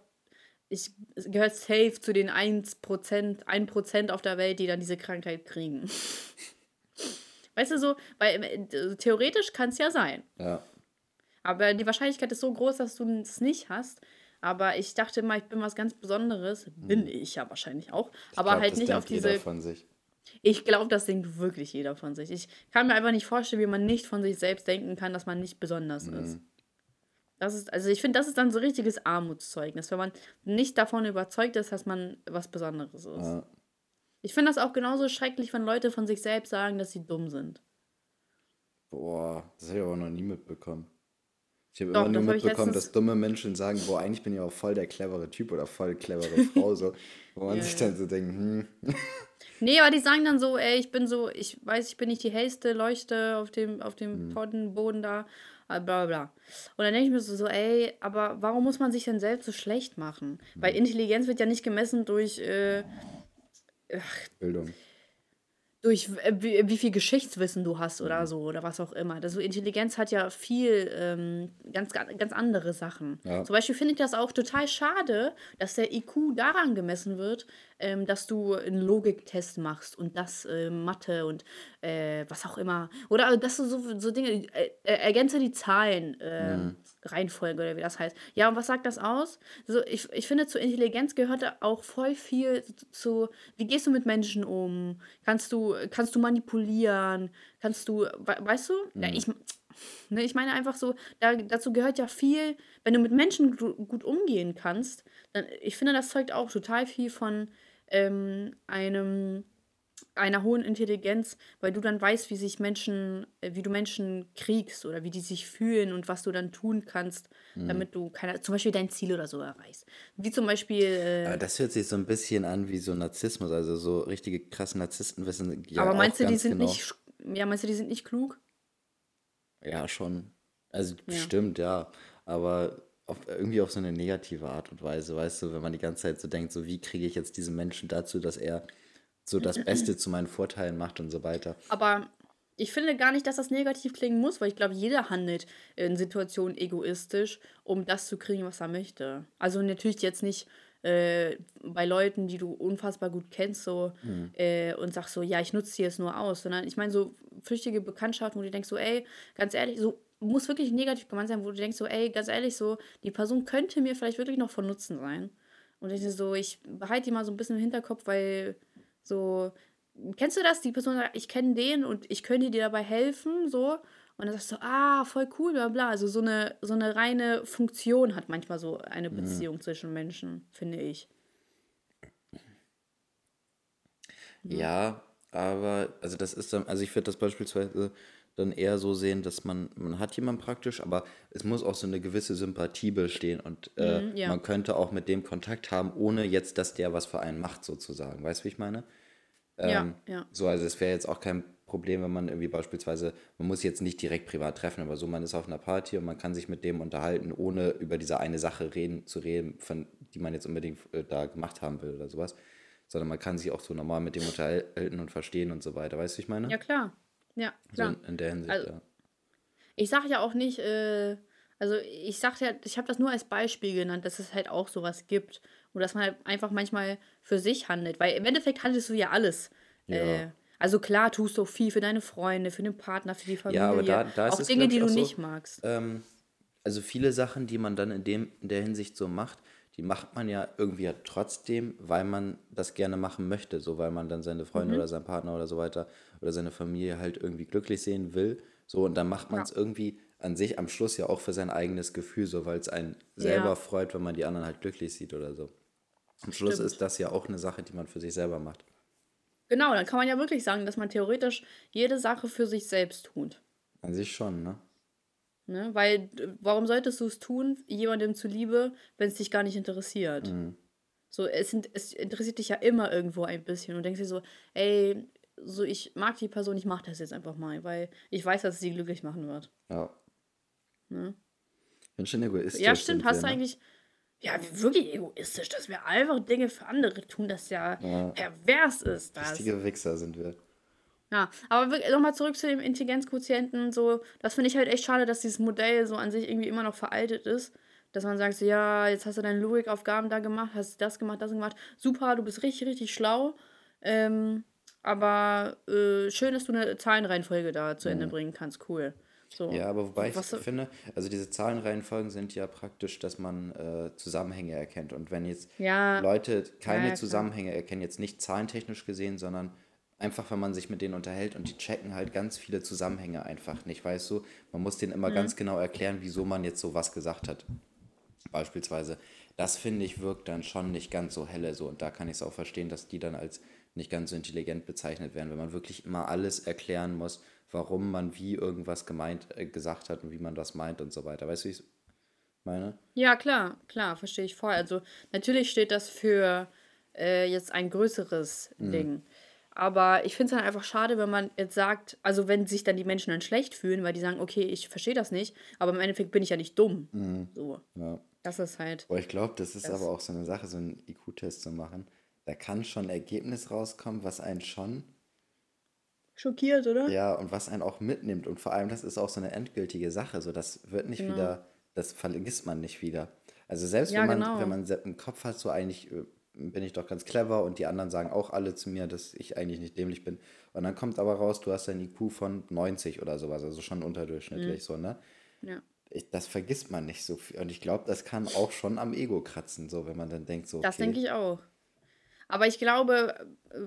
ich gehört safe zu den 1%, 1% auf der Welt, die dann diese Krankheit kriegen. weißt du so, weil äh, theoretisch kann es ja sein. Ja. Aber die Wahrscheinlichkeit ist so groß, dass du es nicht hast. Aber ich dachte immer, ich bin was ganz Besonderes. Bin hm. ich ja wahrscheinlich auch. Ich aber glaub, halt nicht auf diese. Jeder von sich. Ich glaube, das denkt wirklich jeder von sich. Ich kann mir einfach nicht vorstellen, wie man nicht von sich selbst denken kann, dass man nicht besonders mhm. ist. Das ist, also ich finde, das ist dann so richtiges Armutszeugnis, wenn man nicht davon überzeugt ist, dass man was Besonderes ist. Ja. Ich finde das auch genauso schrecklich, wenn Leute von sich selbst sagen, dass sie dumm sind. Boah, das habe ich aber noch nie mitbekommen. Ich habe immer nur mitbekommen, dass dumme Menschen sagen, boah, eigentlich bin ich auch voll der clevere Typ oder voll clevere Frau, so, wo man ja, sich dann so denkt, hm. Nee, aber die sagen dann so, ey, ich bin so, ich weiß, ich bin nicht die hellste Leuchte auf dem, auf dem hm. Poddenboden da, bla bla bla. Und dann denke ich mir so, so, ey, aber warum muss man sich denn selbst so schlecht machen? Hm. Weil Intelligenz wird ja nicht gemessen durch äh, ach, Bildung durch äh, wie, wie, viel Geschichtswissen du hast oder mhm. so oder was auch immer. Also Intelligenz hat ja viel ähm, ganz, ganz andere Sachen. Ja. Zum Beispiel finde ich das auch total schade, dass der IQ daran gemessen wird, ähm, dass du einen Logiktest machst und das äh, Mathe und äh, was auch immer. Oder dass du so, so Dinge, äh, ergänze die Zahlen, äh, mhm. Reihenfolge oder wie das heißt. Ja, und was sagt das aus? So, ich, ich finde, zur Intelligenz gehört auch voll viel zu, wie gehst du mit Menschen um? Kannst du, kannst du manipulieren? Kannst du, weißt du? Mhm. Ja, ich, ne, ich meine einfach so, da, dazu gehört ja viel, wenn du mit Menschen gut umgehen kannst, dann, ich finde, das zeugt auch total viel von ähm, einem einer hohen Intelligenz, weil du dann weißt, wie sich Menschen, äh, wie du Menschen kriegst oder wie die sich fühlen und was du dann tun kannst, mhm. damit du keine, zum Beispiel dein Ziel oder so erreichst. Wie zum Beispiel. Äh, das hört sich so ein bisschen an wie so Narzissmus, also so richtige krasse Narzissten wissen ja Aber meinst du, die sind genau. nicht, ja, meinst du, die sind nicht klug? Ja, schon. Also ja. stimmt, ja. Aber auf, irgendwie auf so eine negative Art und Weise, weißt du, wenn man die ganze Zeit so denkt, so wie kriege ich jetzt diesen Menschen dazu, dass er so das Beste zu meinen Vorteilen macht und so weiter. Aber ich finde gar nicht, dass das negativ klingen muss, weil ich glaube, jeder handelt in Situationen egoistisch, um das zu kriegen, was er möchte. Also natürlich jetzt nicht äh, bei Leuten, die du unfassbar gut kennst, so mhm. äh, und sagst so, ja, ich nutze sie jetzt nur aus, sondern ich meine so flüchtige Bekanntschaften, wo du denkst so, ey, ganz ehrlich, so muss wirklich negativ gemeint sein, wo du denkst so, ey, ganz ehrlich, so, die Person könnte mir vielleicht wirklich noch von Nutzen sein. Und ich so, ich behalte die mal so ein bisschen im Hinterkopf, weil so, kennst du das? Die Person sagt, ich kenne den und ich könnte dir dabei helfen, so. Und dann sagst du, ah, voll cool, bla bla. Also so eine, so eine reine Funktion hat manchmal so eine mhm. Beziehung mhm. zwischen Menschen, finde ich. Ja, aber, also das ist dann, also ich würde das beispielsweise dann eher so sehen, dass man, man hat jemanden praktisch, aber es muss auch so eine gewisse Sympathie bestehen und äh, mhm, ja. man könnte auch mit dem Kontakt haben, ohne jetzt, dass der was für einen macht, sozusagen. Weißt du, wie ich meine? Ähm, ja, ja. So, also es wäre jetzt auch kein Problem, wenn man irgendwie beispielsweise, man muss jetzt nicht direkt privat treffen, aber so, man ist auf einer Party und man kann sich mit dem unterhalten, ohne über diese eine Sache reden, zu reden, von die man jetzt unbedingt äh, da gemacht haben will oder sowas. sondern man kann sich auch so normal mit dem unterhalten und verstehen und so weiter. Weißt du, ich meine? Ja, klar. Ja, klar. So in, der Hinsicht, Also- ja. Ich sage ja auch nicht, äh, also ich sag ja, ich habe das nur als Beispiel genannt, dass es halt auch sowas gibt. Und dass man halt einfach manchmal für sich handelt. Weil im Endeffekt handelst du ja alles. Ja. Äh, also klar tust du auch viel für deine Freunde, für den Partner, für die Familie. Ja, aber da- da ist auch es, Dinge, glaub die du auch so, nicht magst. Ähm, also viele Sachen, die man dann in, dem, in der Hinsicht so macht, die macht man ja irgendwie ja trotzdem, weil man das gerne machen möchte. So, weil man dann seine Mhm. Freunde oder seinen Partner oder so weiter oder seine Familie halt irgendwie glücklich sehen will. So, und dann macht man es irgendwie an sich am Schluss ja auch für sein eigenes Gefühl, so, weil es einen selber Ja. freut, wenn man die anderen halt glücklich sieht oder so. Am Schluss Stimmt. ist das ja auch eine Sache, die man für sich selber macht. Genau, dann kann man ja wirklich sagen, dass man theoretisch jede Sache für sich selbst tut. An sich schon, ne? Ne? Weil, warum solltest du es tun, jemandem zuliebe, wenn es dich gar nicht interessiert? Mhm. So, es, sind, es interessiert dich ja immer irgendwo ein bisschen und denkst dir so, ey, so ich mag die Person, ich mach das jetzt einfach mal, weil ich weiß, dass es sie glücklich machen wird. Ja. Ne? Bin schon egoistisch. Ja, stimmt, hast du ne? eigentlich. Ja, wirklich egoistisch, dass wir einfach Dinge für andere tun, das ja, Ja. pervers ist. Das. Richtige Wichser sind wir. Ja, aber nochmal zurück zu dem Intelligenzquotienten. So, das finde ich halt echt schade, dass dieses Modell so an sich irgendwie immer noch veraltet ist. Dass man sagt, so, ja, jetzt hast du deine Logikaufgaben da gemacht, hast das gemacht, das gemacht. Super, du bist richtig, richtig schlau. Ähm, aber äh, schön, dass du eine Zahlenreihenfolge da zu Ende bringen kannst. Cool. So. Ja, aber wobei ich finde, also diese Zahlenreihenfolgen sind ja praktisch, dass man äh, Zusammenhänge erkennt. Und wenn jetzt Ja. Leute keine Ja, ja. Zusammenhänge erkennen, jetzt nicht zahlentechnisch gesehen, sondern einfach, wenn man sich mit denen unterhält und die checken halt ganz viele Zusammenhänge einfach nicht, weißt du? Man muss denen immer Mhm. ganz genau erklären, wieso man jetzt so was gesagt hat. Beispielsweise. Das finde ich wirkt dann schon nicht ganz so helle so. Und da kann ich es auch verstehen, dass die dann als nicht ganz so intelligent bezeichnet werden, wenn man wirklich immer alles erklären muss, warum man wie irgendwas gemeint, äh, gesagt hat und wie man das meint und so weiter. Weißt du, wie ich es meine? Ja, klar, klar, verstehe ich voll. Also natürlich steht das für äh, jetzt ein größeres Ding. Aber ich finde es dann einfach schade, wenn man jetzt sagt, also wenn sich dann die Menschen dann schlecht fühlen, weil die sagen, okay, ich verstehe das nicht, aber im Endeffekt bin ich ja nicht dumm. So, Ja. das ist halt. Boah, ich glaube, das ist Das- aber auch so eine Sache, so einen IQ-Test zu machen. Da kann schon ein Ergebnis rauskommen, was einen schon, Schockiert, oder? ja, und was einen auch mitnimmt. Und vor allem, das ist auch so eine endgültige Sache. So, das wird nicht wieder, das vergisst man nicht wieder. Also selbst Ja, wenn man, genau. wenn man im Kopf hat, so eigentlich äh, bin ich doch ganz clever und die anderen sagen auch alle zu mir, dass ich eigentlich nicht dämlich bin. Und dann kommt aber raus, du hast ein IQ von 90 oder sowas, also schon unterdurchschnittlich so, ne? Ja. Ich, das vergisst man nicht so viel. Und ich glaube, das kann auch schon am Ego kratzen, so, wenn man dann denkt, so, Das okay, denke ich auch. Aber ich glaube, äh,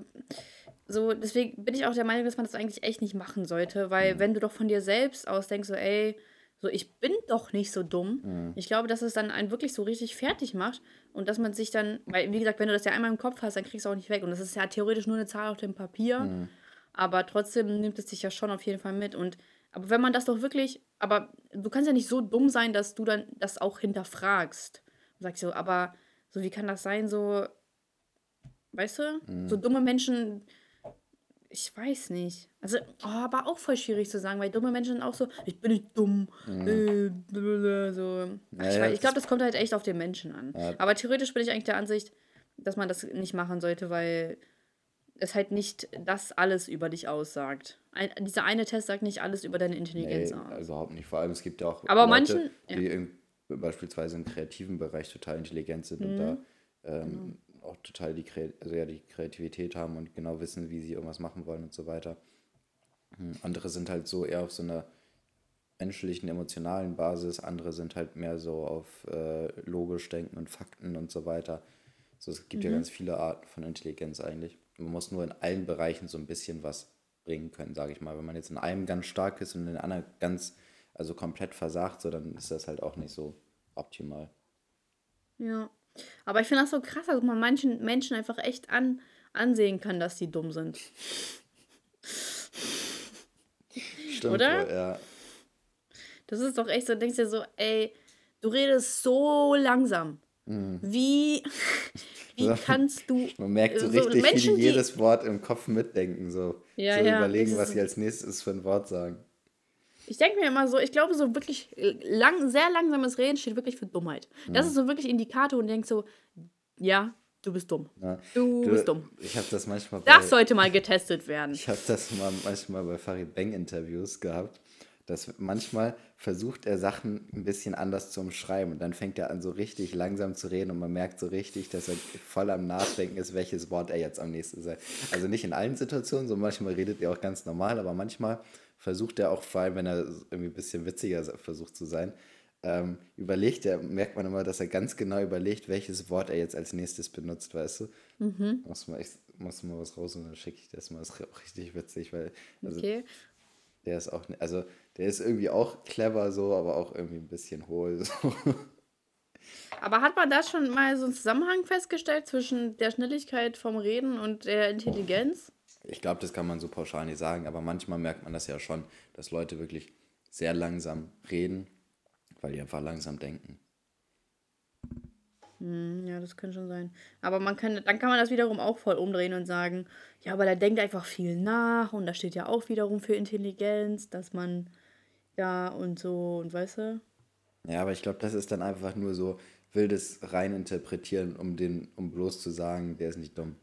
so, deswegen bin ich auch der Meinung, dass man das eigentlich echt nicht machen sollte, weil wenn du doch von dir selbst aus denkst, so, ey, so, ich bin doch nicht so dumm. Ich glaube, dass es dann einen wirklich so richtig fertig macht und dass man sich dann, weil, wie gesagt, wenn du das ja einmal im Kopf hast, dann kriegst du auch nicht weg. Und das ist ja theoretisch nur eine Zahl auf dem Papier, aber trotzdem nimmt es dich ja schon auf jeden Fall mit. Und, aber wenn man das doch wirklich, aber du kannst ja nicht so dumm sein, dass du dann das auch hinterfragst. Und sagst so, aber so, wie kann das sein, so, weißt du, so dumme Menschen, ich weiß nicht. Also, oh, aber auch voll schwierig zu sagen, weil dumme Menschen auch so, ich bin nicht dumm. Äh, blablabla, so. Ach, Ja, ich ich glaube, das- kommt halt echt auf den Menschen an. Ja. Aber theoretisch bin ich eigentlich der Ansicht, dass man das nicht machen sollte, weil es halt nicht das alles über dich aussagt. Ein, dieser eine Test sagt nicht alles über deine Intelligenz Nee, aus. also überhaupt nicht. Vor allem, es gibt ja auch Aber Leute, manchen- ja. die im, beispielsweise im kreativen Bereich total intelligent sind und Mhm. da ähm, Genau. Auch total die, also ja, die Kreativität haben und genau wissen, wie sie irgendwas machen wollen und so weiter. Hm, Andere sind halt so eher auf so einer menschlichen, emotionalen Basis, andere sind halt mehr so auf äh, logisch denken und Fakten und so weiter. So, es gibt ja Mhm. ganz viele Arten von Intelligenz eigentlich. Man muss nur in allen Bereichen so ein bisschen was bringen können, sage ich mal. Wenn man jetzt in einem ganz stark ist und in den anderen ganz, also komplett versagt, so, dann ist das halt auch nicht so optimal. Ja. Aber ich finde das so krass, dass man manchen Menschen einfach echt an, ansehen kann, dass die dumm sind. Stimmt Oder? ja. Das ist doch echt so, du denkst dir so, ey, du redest so langsam. Wie, wie So. kannst du. Man merkt so so richtig, Menschen, wie die jedes Wort im Kopf mitdenken, so, Ja, so ja, überlegen, was sie als nächstes für ein Wort sagen. Ich denke mir immer so, ich glaube, so wirklich lang, sehr langsames Reden steht wirklich für Dummheit. Das ist so wirklich Indikator und denkst so, ja, Du bist dumm. Ja. Du, Du, bist dumm. Ich habe das manchmal Das sollte mal getestet werden. Ich habe das mal manchmal bei Farid Bang Interviews gehabt, dass manchmal versucht er Sachen ein bisschen anders zu umschreiben und dann fängt er an so richtig langsam zu reden und man merkt so richtig, dass er voll am Nachdenken ist, welches Wort er jetzt am nächsten sagt. Also nicht in allen Situationen, so manchmal redet er auch ganz normal, aber manchmal versucht er auch, vor allem wenn er irgendwie ein bisschen witziger versucht zu sein, ähm, überlegt er, merkt man immer, dass er ganz genau überlegt, welches Wort er jetzt als nächstes benutzt, weißt du? Mhm. Muss mal, ich muss mal was raus und dann schicke ich das mal. Das ist auch richtig witzig, weil also, Okay. der ist auch, also der ist irgendwie auch clever so, aber auch irgendwie ein bisschen hohl. So. Aber hat man da schon mal so einen Zusammenhang festgestellt zwischen der Schnelligkeit vom Reden und der Intelligenz? Ich glaube, das kann man so pauschal nicht sagen, aber manchmal merkt man das ja schon, dass Leute wirklich sehr langsam reden, weil die einfach langsam denken. Hm, ja, das kann schon sein. Aber man kann, dann kann man das wiederum auch voll umdrehen und sagen, ja, aber der denkt einfach viel nach und da steht ja auch wiederum für Intelligenz, dass man, ja, und so, und weißt du? Ja, aber ich glaube, das ist dann einfach nur so wildes reininterpretieren, um den, um bloß zu sagen, der ist nicht dumm.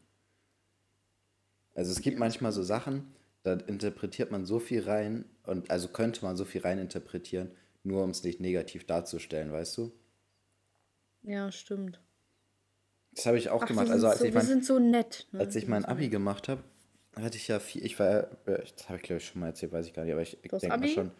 Also es gibt manchmal so Sachen, da interpretiert man so viel rein und also könnte man so viel reininterpretieren, nur um es nicht negativ darzustellen, weißt du? Ja, stimmt. Das habe ich auch Ach, gemacht. wir Also sind, als so, ich wir mein, sind so nett. Ne? als ich mein Abi gemacht habe, hatte ich ja viel, ich war, äh, das habe ich glaube ich schon mal erzählt, weiß ich gar nicht, aber ich, ich denke mal schon.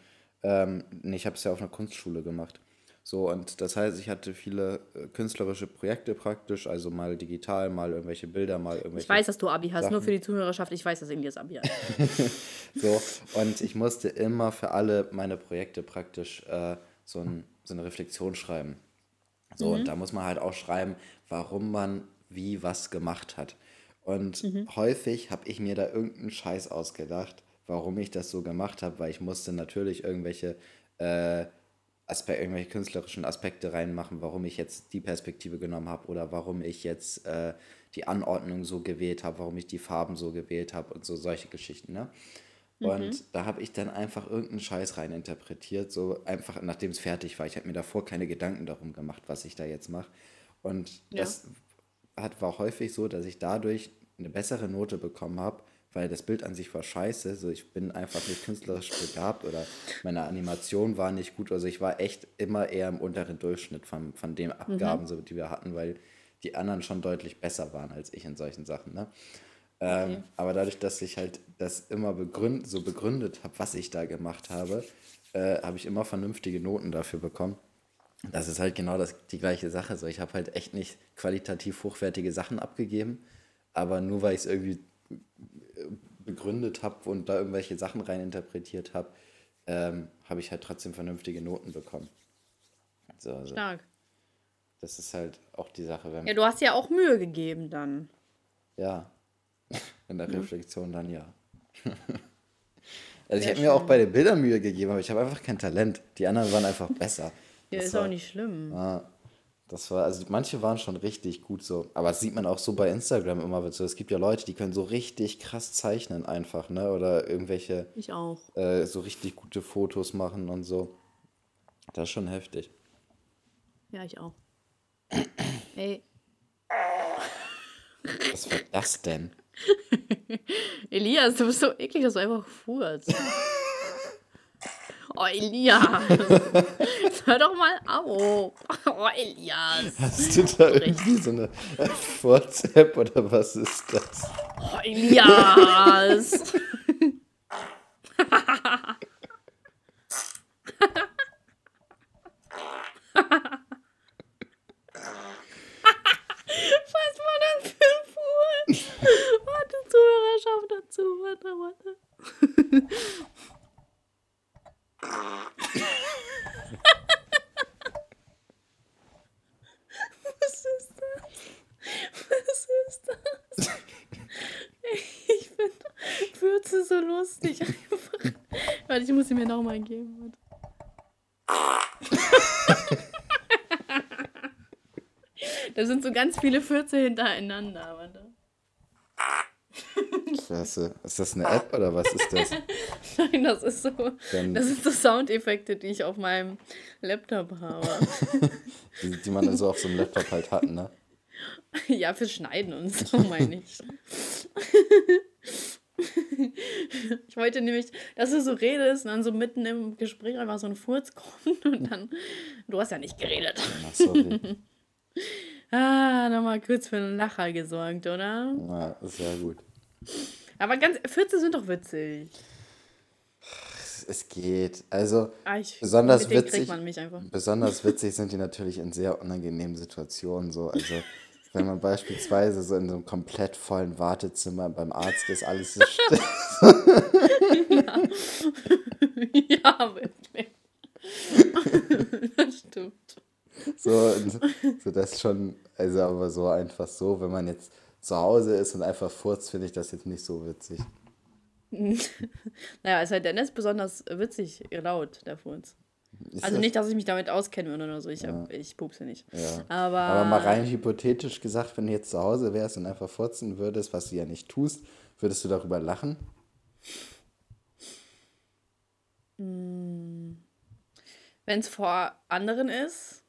Ähm, nee, ich habe es ja auf einer Kunstschule gemacht. So, und das heißt, ich hatte viele äh, künstlerische Projekte praktisch, also mal digital, mal irgendwelche Bilder, mal irgendwelche. Ich weiß, dass du Abi hast, nur Sachen. für die Zuhörerschaft. Ich weiß, dass Elias Abi hat. So, und ich musste immer für alle meine Projekte praktisch äh, so, ein, so eine Reflexion schreiben. So, und da muss man halt auch schreiben, warum man wie was gemacht hat. Und häufig habe ich mir da irgendeinen Scheiß ausgedacht, warum ich das so gemacht habe, weil ich musste natürlich irgendwelche, äh, Aspe irgendwelche künstlerischen Aspekte reinmachen, warum ich jetzt die Perspektive genommen habe oder warum ich jetzt äh, die Anordnung so gewählt habe, warum ich die Farben so gewählt habe und so solche Geschichten. Ne? Und da habe ich dann einfach irgendeinen Scheiß rein interpretiert, so einfach nachdem es fertig war. Ich habe mir davor keine Gedanken darum gemacht, was ich da jetzt mache. Und Ja. das hat, war häufig so, dass ich dadurch eine bessere Note bekommen habe, weil das Bild an sich war scheiße. So, ich bin einfach nicht künstlerisch begabt oder meine Animation war nicht gut. Also ich war echt immer eher im unteren Durchschnitt von, von den Abgaben, so, die wir hatten, weil die anderen schon deutlich besser waren als ich in solchen Sachen. Ne? Ähm, aber dadurch, dass ich halt das immer begründ, so begründet habe, was ich da gemacht habe, äh, habe ich immer vernünftige Noten dafür bekommen. Das ist halt genau das, die gleiche Sache. So, ich habe halt echt nicht qualitativ hochwertige Sachen abgegeben, aber nur weil ich es irgendwie begründet habe und da irgendwelche Sachen rein interpretiert habe, ähm, habe ich halt trotzdem vernünftige Noten bekommen. So, also, Stark. das ist halt auch die Sache, wenn Ja, du hast ja auch Mühe gegeben dann. Ja. In der Reflexion dann ja. also ich Sehr habe mir auch bei den Bildern Mühe gegeben, aber ich habe einfach kein Talent. Die anderen waren einfach besser. Ja, Das ist war- auch nicht schlimm. Ja, das war, also manche waren schon richtig gut so. Aber das sieht man auch so bei Instagram immer. So, es gibt ja Leute, die können so richtig krass zeichnen einfach, ne? Oder irgendwelche Ich auch. äh, so richtig gute Fotos machen und so. Das ist schon heftig. Ja, ich auch. Ey, Was war das denn? Elias, du bist so eklig, dass du einfach furzt. Oh, Elias. Hör doch mal auf. Oh, Elias. Hast du da irgendwie so eine WhatsApp oder was ist das? Oh, Elias. Was war das für ein Fuhr? Warte, Zuhörerschaft dazu. Warte, warte. Was ist das? Was ist das? Ich finde Würze so lustig. Einfach. Warte, ich muss sie mir nochmal geben. Da sind so ganz viele Fürze hintereinander. Warte. Klasse. Ist das eine App oder was ist das? Nein, das ist so. Dann- Das sind so Soundeffekte, die ich auf meinem Laptop habe. Die, die man so auf so einem Laptop halt hat, ne? Ja, fürs Schneiden und so meine ich. Ich wollte nämlich, dass du so redest und dann so mitten im Gespräch einfach so ein Furz kommt und dann. Du hast ja nicht geredet. Ach, sorry. ah, nochmal kurz für einen Lacher gesorgt, oder? Ja, sehr gut. Aber ganz. Fürze sind doch witzig. Es geht. Also, ah, ich, besonders witzig. Besonders witzig sind die natürlich in sehr unangenehmen Situationen so. Also. Wenn man beispielsweise so in so einem komplett vollen Wartezimmer beim Arzt ist, alles ist still. ja. ja, wirklich. das stimmt. So, so das schon, also aber so einfach so, wenn man jetzt zu Hause ist und einfach furzt, finde ich das jetzt nicht so witzig. naja, es ist halt Dennis besonders witzig laut, der Furz. Ist also nicht, dass ich mich damit auskenne oder so. Ich, ja. ich pupse nicht. Ja. Aber, Aber mal rein hypothetisch gesagt, wenn du jetzt zu Hause wärst und einfach furzen würdest, was du ja nicht tust, würdest du darüber lachen? Hm. Wenn es vor anderen ist,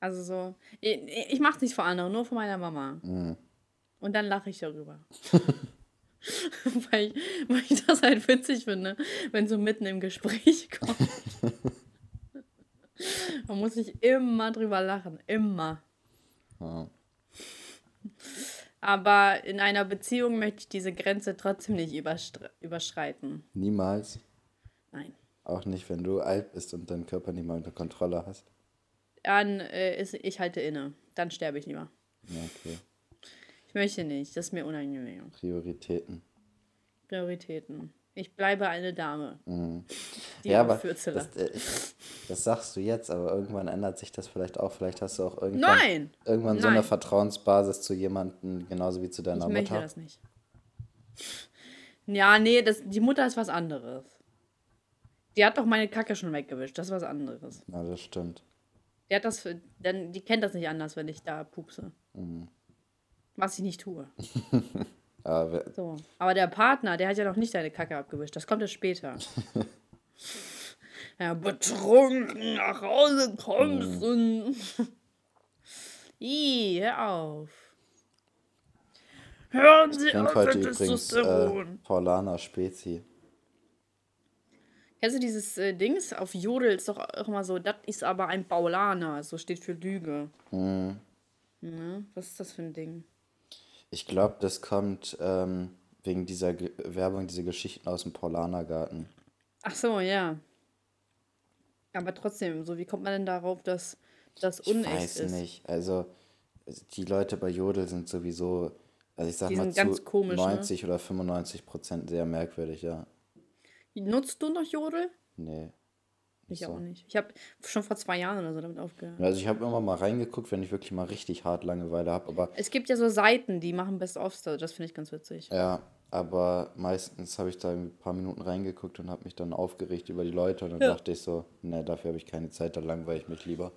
also so, ich, ich mache es nicht vor anderen, nur vor meiner Mama. Mhm. Und dann lache ich darüber. weil, ich, weil ich das halt witzig finde, wenn so mitten im Gespräch kommt. Man muss sich immer drüber lachen. Immer. Ja. Aber in einer Beziehung möchte ich diese Grenze trotzdem nicht überschreiten. Niemals. Nein. Auch nicht, wenn du alt bist und deinen Körper nicht mal unter Kontrolle hast. Dann äh, ist ich halte inne. Dann sterbe ich lieber. Ja, okay. Ich möchte nicht. Das ist mir unangenehm. Prioritäten. Prioritäten. Ich bleibe eine Dame. Mhm. ja, aber das, äh, das, sagst du jetzt, aber irgendwann ändert sich das vielleicht auch. Vielleicht hast du auch irgendwann, Nein. irgendwann so eine Vertrauensbasis zu jemandem, genauso wie zu deiner ich Mutter. Ich möchte das nicht. Ja, nee, das, die Mutter ist was anderes. Die hat doch meine Kacke schon weggewischt. Das ist was anderes. Ja, das stimmt. Die hat das, denn die kennt das nicht anders, wenn ich da pupse. Mhm. Was ich nicht tue. Aber, so. Aber der Partner, der hat ja noch nicht deine Kacke abgewischt. Das kommt erst später. ja, betrunken nach Hause kommst mhm. und. Ih, hör auf. Hören Sie auf heute übrigens äh, Paulana Spezi. Kennst du dieses äh, Dings? Auf Jodel ist doch auch immer so, das ist aber ein Paulaner, so steht für Lüge. Mhm. Ja, was ist das für ein Ding? Ich glaube, das kommt ähm, wegen dieser Ge Werbung, diese Geschichten aus dem Paulanergarten. Ach so, ja. Aber trotzdem, so wie kommt man denn darauf, dass das unecht ist? Ich weiß nicht. Also die Leute bei Jodel sind sowieso, also ich sag die mal zu komisch, 90 ne? oder 95 Prozent sehr merkwürdig, ja. Nutzt du noch Jodel? Nee. Ich so. auch nicht. Ich habe schon vor zwei Jahren oder so damit aufgehört. Also ich habe immer mal reingeguckt, wenn ich wirklich mal richtig hart Langeweile habe. Aber es gibt ja so Seiten, die machen Best-ofs, das finde ich ganz witzig. Ja, aber meistens habe ich da ein paar Minuten reingeguckt und habe mich dann aufgeregt über die Leute und dann ja. dachte ich so, ne, dafür habe ich keine Zeit, da langweile ich mich lieber.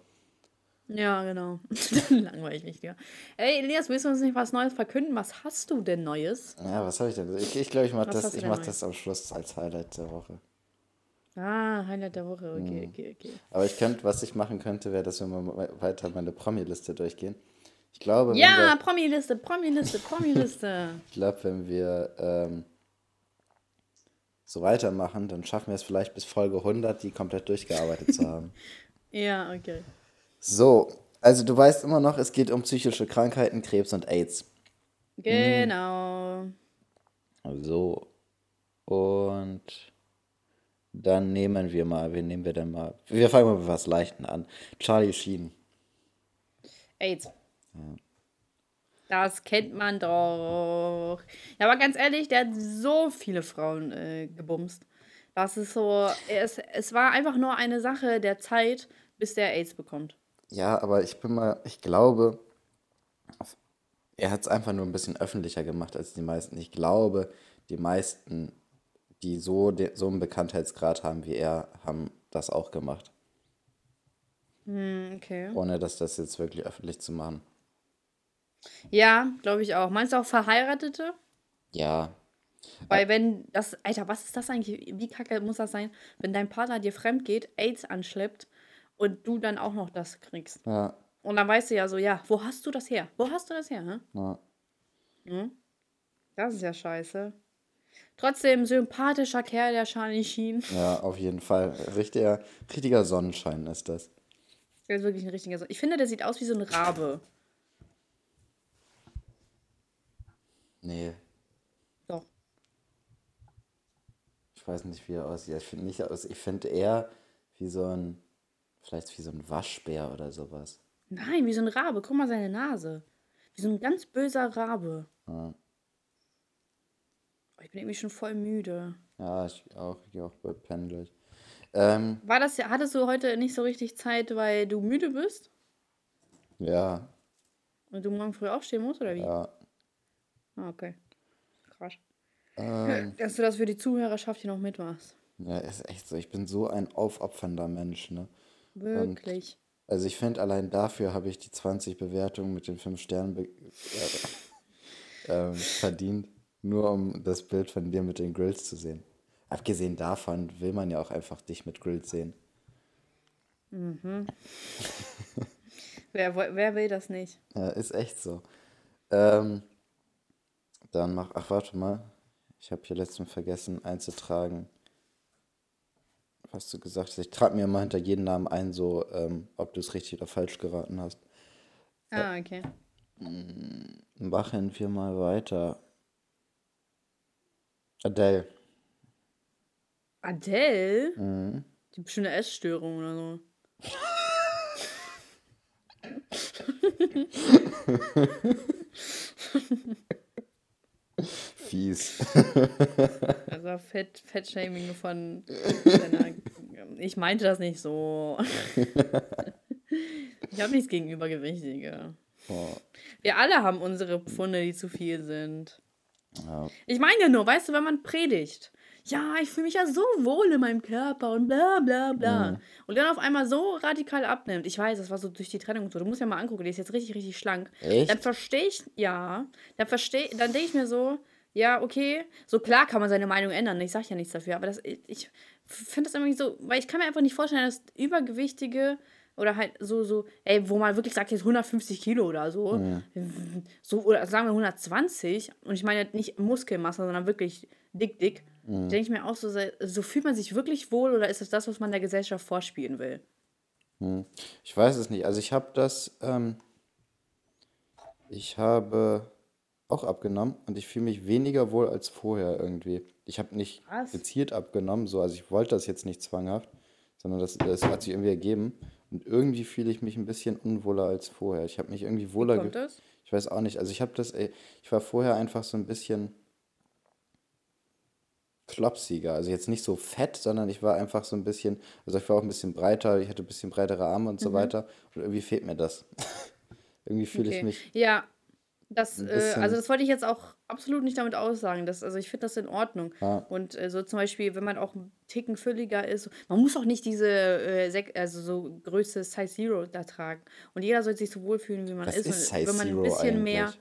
Ja, genau. langweile ich mich lieber. Ey, Elias, willst du uns nicht was Neues verkünden? Was hast du denn Neues? Ja, was habe ich denn? Ich glaube, ich, glaub, ich mache das, mach das am Schluss als Highlight der Woche. Ah, Highlight der Woche, okay, mhm. okay, okay. Aber ich könnte, was ich machen könnte, wäre, dass wir mal weiter meine Promi-Liste durchgehen. Ich glaube, Ja, Promi-Liste, Promi-Liste, Promi-Liste. ich glaube, wenn wir ähm, so weitermachen, dann schaffen wir es vielleicht bis Folge 100, die komplett durchgearbeitet zu haben. Ja, okay. So, also du weißt immer noch, es geht um psychische Krankheiten, Krebs und AIDS. Genau. So. Und dann nehmen wir mal, wen nehmen wir denn mal? Wir fangen mal mit was Leichten an. Charlie Sheen. AIDS. Ja. Das kennt man doch. Ja, aber ganz ehrlich, der hat so viele Frauen äh, gebumst. Das ist so, es, es war einfach nur eine Sache der Zeit, bis der AIDS bekommt. Ja, aber ich bin mal, ich glaube, er hat es einfach nur ein bisschen öffentlicher gemacht als die meisten. Ich glaube, die meisten die so, so einen Bekanntheitsgrad haben wie er, haben das auch gemacht. Hm, okay. Ohne dass das jetzt wirklich öffentlich zu machen. Ja, glaube ich auch. Meinst du auch Verheiratete? Ja. Weil wenn das, Alter, was ist das eigentlich? Wie kacke muss das sein, wenn dein Partner dir fremd geht, AIDS anschleppt und du dann auch noch das kriegst? Ja. Und dann weißt du ja so, ja, wo hast du das her? Wo hast du das her? Hä? Ja. Hm? Das ist ja scheiße. Trotzdem sympathischer Kerl, der Charlie Sheen. Ja, auf jeden Fall. Richtiger, richtiger Sonnenschein ist das. Der ist wirklich ein richtiger Son Ich finde, der sieht aus wie so ein Rabe. Nee, Doch. ich weiß nicht, wie er aussieht. Ich finde nicht aus. Ich finde eher wie so ein. Vielleicht wie so ein Waschbär oder sowas. Nein, wie so ein Rabe. Guck mal seine Nase. Wie so ein ganz böser Rabe. Ja, ich bin irgendwie schon voll müde. ja ich auch. Ich gehe auch bei Pennen gleich. Ähm, War das, hattest du heute nicht so richtig Zeit, weil du müde bist? ja, Und du morgen früh aufstehen musst, oder wie? ja. Ah, okay. Krass. Ähm, Dass du das für die Zuhörerschaft hier noch mitmachst. ja, ist echt so. Ich bin so ein aufopfernder Mensch, ne? Wirklich. Also ich finde, allein dafür habe ich die 20 Bewertungen mit den 5 Sternen äh, ähm, verdient, nur um das Bild von dir mit den Grills zu sehen. Abgesehen davon will man ja auch einfach dich mit Grills sehen. Wer, wo- wer will das nicht? Ja, ist echt so. Ähm, dann mach, ach warte mal, ich habe hier letztens vergessen einzutragen, was du gesagt hast. Ich trage mir immer hinter jeden Namen ein, so ähm, ob du es richtig oder falsch geraten hast. Ah, okay. Machen wir mal weiter. Adele. Adele? Mhm. Die hat bestimmt eine Essstörung oder so. Fies. Also Fett, Fettshaming von seiner, Ich meinte das nicht so. Ich habe nichts gegen Übergewichtige. Oh, Wir alle haben unsere Pfunde, die zu viel sind. Ja. Ich meine ja nur, weißt du, wenn man predigt, ja, ich fühle mich ja so wohl in meinem Körper und bla bla bla. Und dann auf einmal so radikal abnimmt. Ich weiß, das war so durch die Trennung und so. Du musst ja mal angucken, die ist jetzt richtig, richtig schlank. Echt? Dann verstehe ich, ja, dann verstehe, dann denke ich mir so, ja, okay, so klar kann man seine Meinung ändern. Ich sage ja nichts dafür, aber das, ich, ich finde das irgendwie so, weil ich kann mir einfach nicht vorstellen, dass Übergewichtige oder halt so, so, ey, wo man wirklich sagt, jetzt 150 Kilo oder so, so oder sagen wir 120, und ich meine nicht Muskelmasse, sondern wirklich dick, dick, denke ich mir auch so, so fühlt man sich wirklich wohl oder ist das das, was man der Gesellschaft vorspielen will? Ich weiß es nicht. Also ich habe das, ähm, ich habe auch abgenommen und ich fühle mich weniger wohl als vorher irgendwie. Ich habe nicht Krass. gezielt abgenommen, so, also ich wollte das jetzt nicht zwanghaft, sondern das, das hat sich irgendwie ergeben. Und irgendwie fühle ich mich ein bisschen unwohler als vorher. Ich habe mich irgendwie wohler Kommt ge- das? Ich weiß auch nicht. Also ich habe das, ey, ich war vorher einfach so ein bisschen klopsiger. Also jetzt nicht so fett, sondern ich war einfach so ein bisschen, also ich war auch ein bisschen breiter, ich hatte ein bisschen breitere Arme und so weiter. Und irgendwie fehlt mir das. irgendwie fühle ich Okay. mich. Ja, das, äh, also das wollte ich jetzt auch absolut nicht damit aussagen. Das, also ich finde das in Ordnung. Ja. Und äh, so zum Beispiel, wenn man auch ein Ticken fülliger ist, man muss auch nicht diese äh, also so Größe Size Zero da tragen. Und jeder soll sich so wohlfühlen, wie man Was ist. ist wenn man ein bisschen mehr, eigentlich?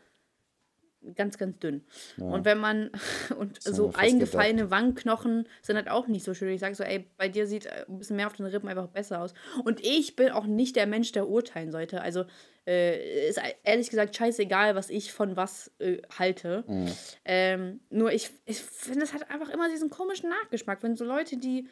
ganz, ganz dünn. Und wenn man, und so eingefallene Wangenknochen sind halt auch nicht so schön. Ich sage so, ey, bei dir sieht äh, ein bisschen mehr auf den Rippen einfach besser aus. Und ich bin auch nicht der Mensch, der urteilen sollte. Also äh, ist ehrlich gesagt scheißegal, was ich von was äh, halte. Mhm. Ähm, nur ich, ich finde, es hat einfach immer diesen komischen Nachgeschmack, wenn so Leute, die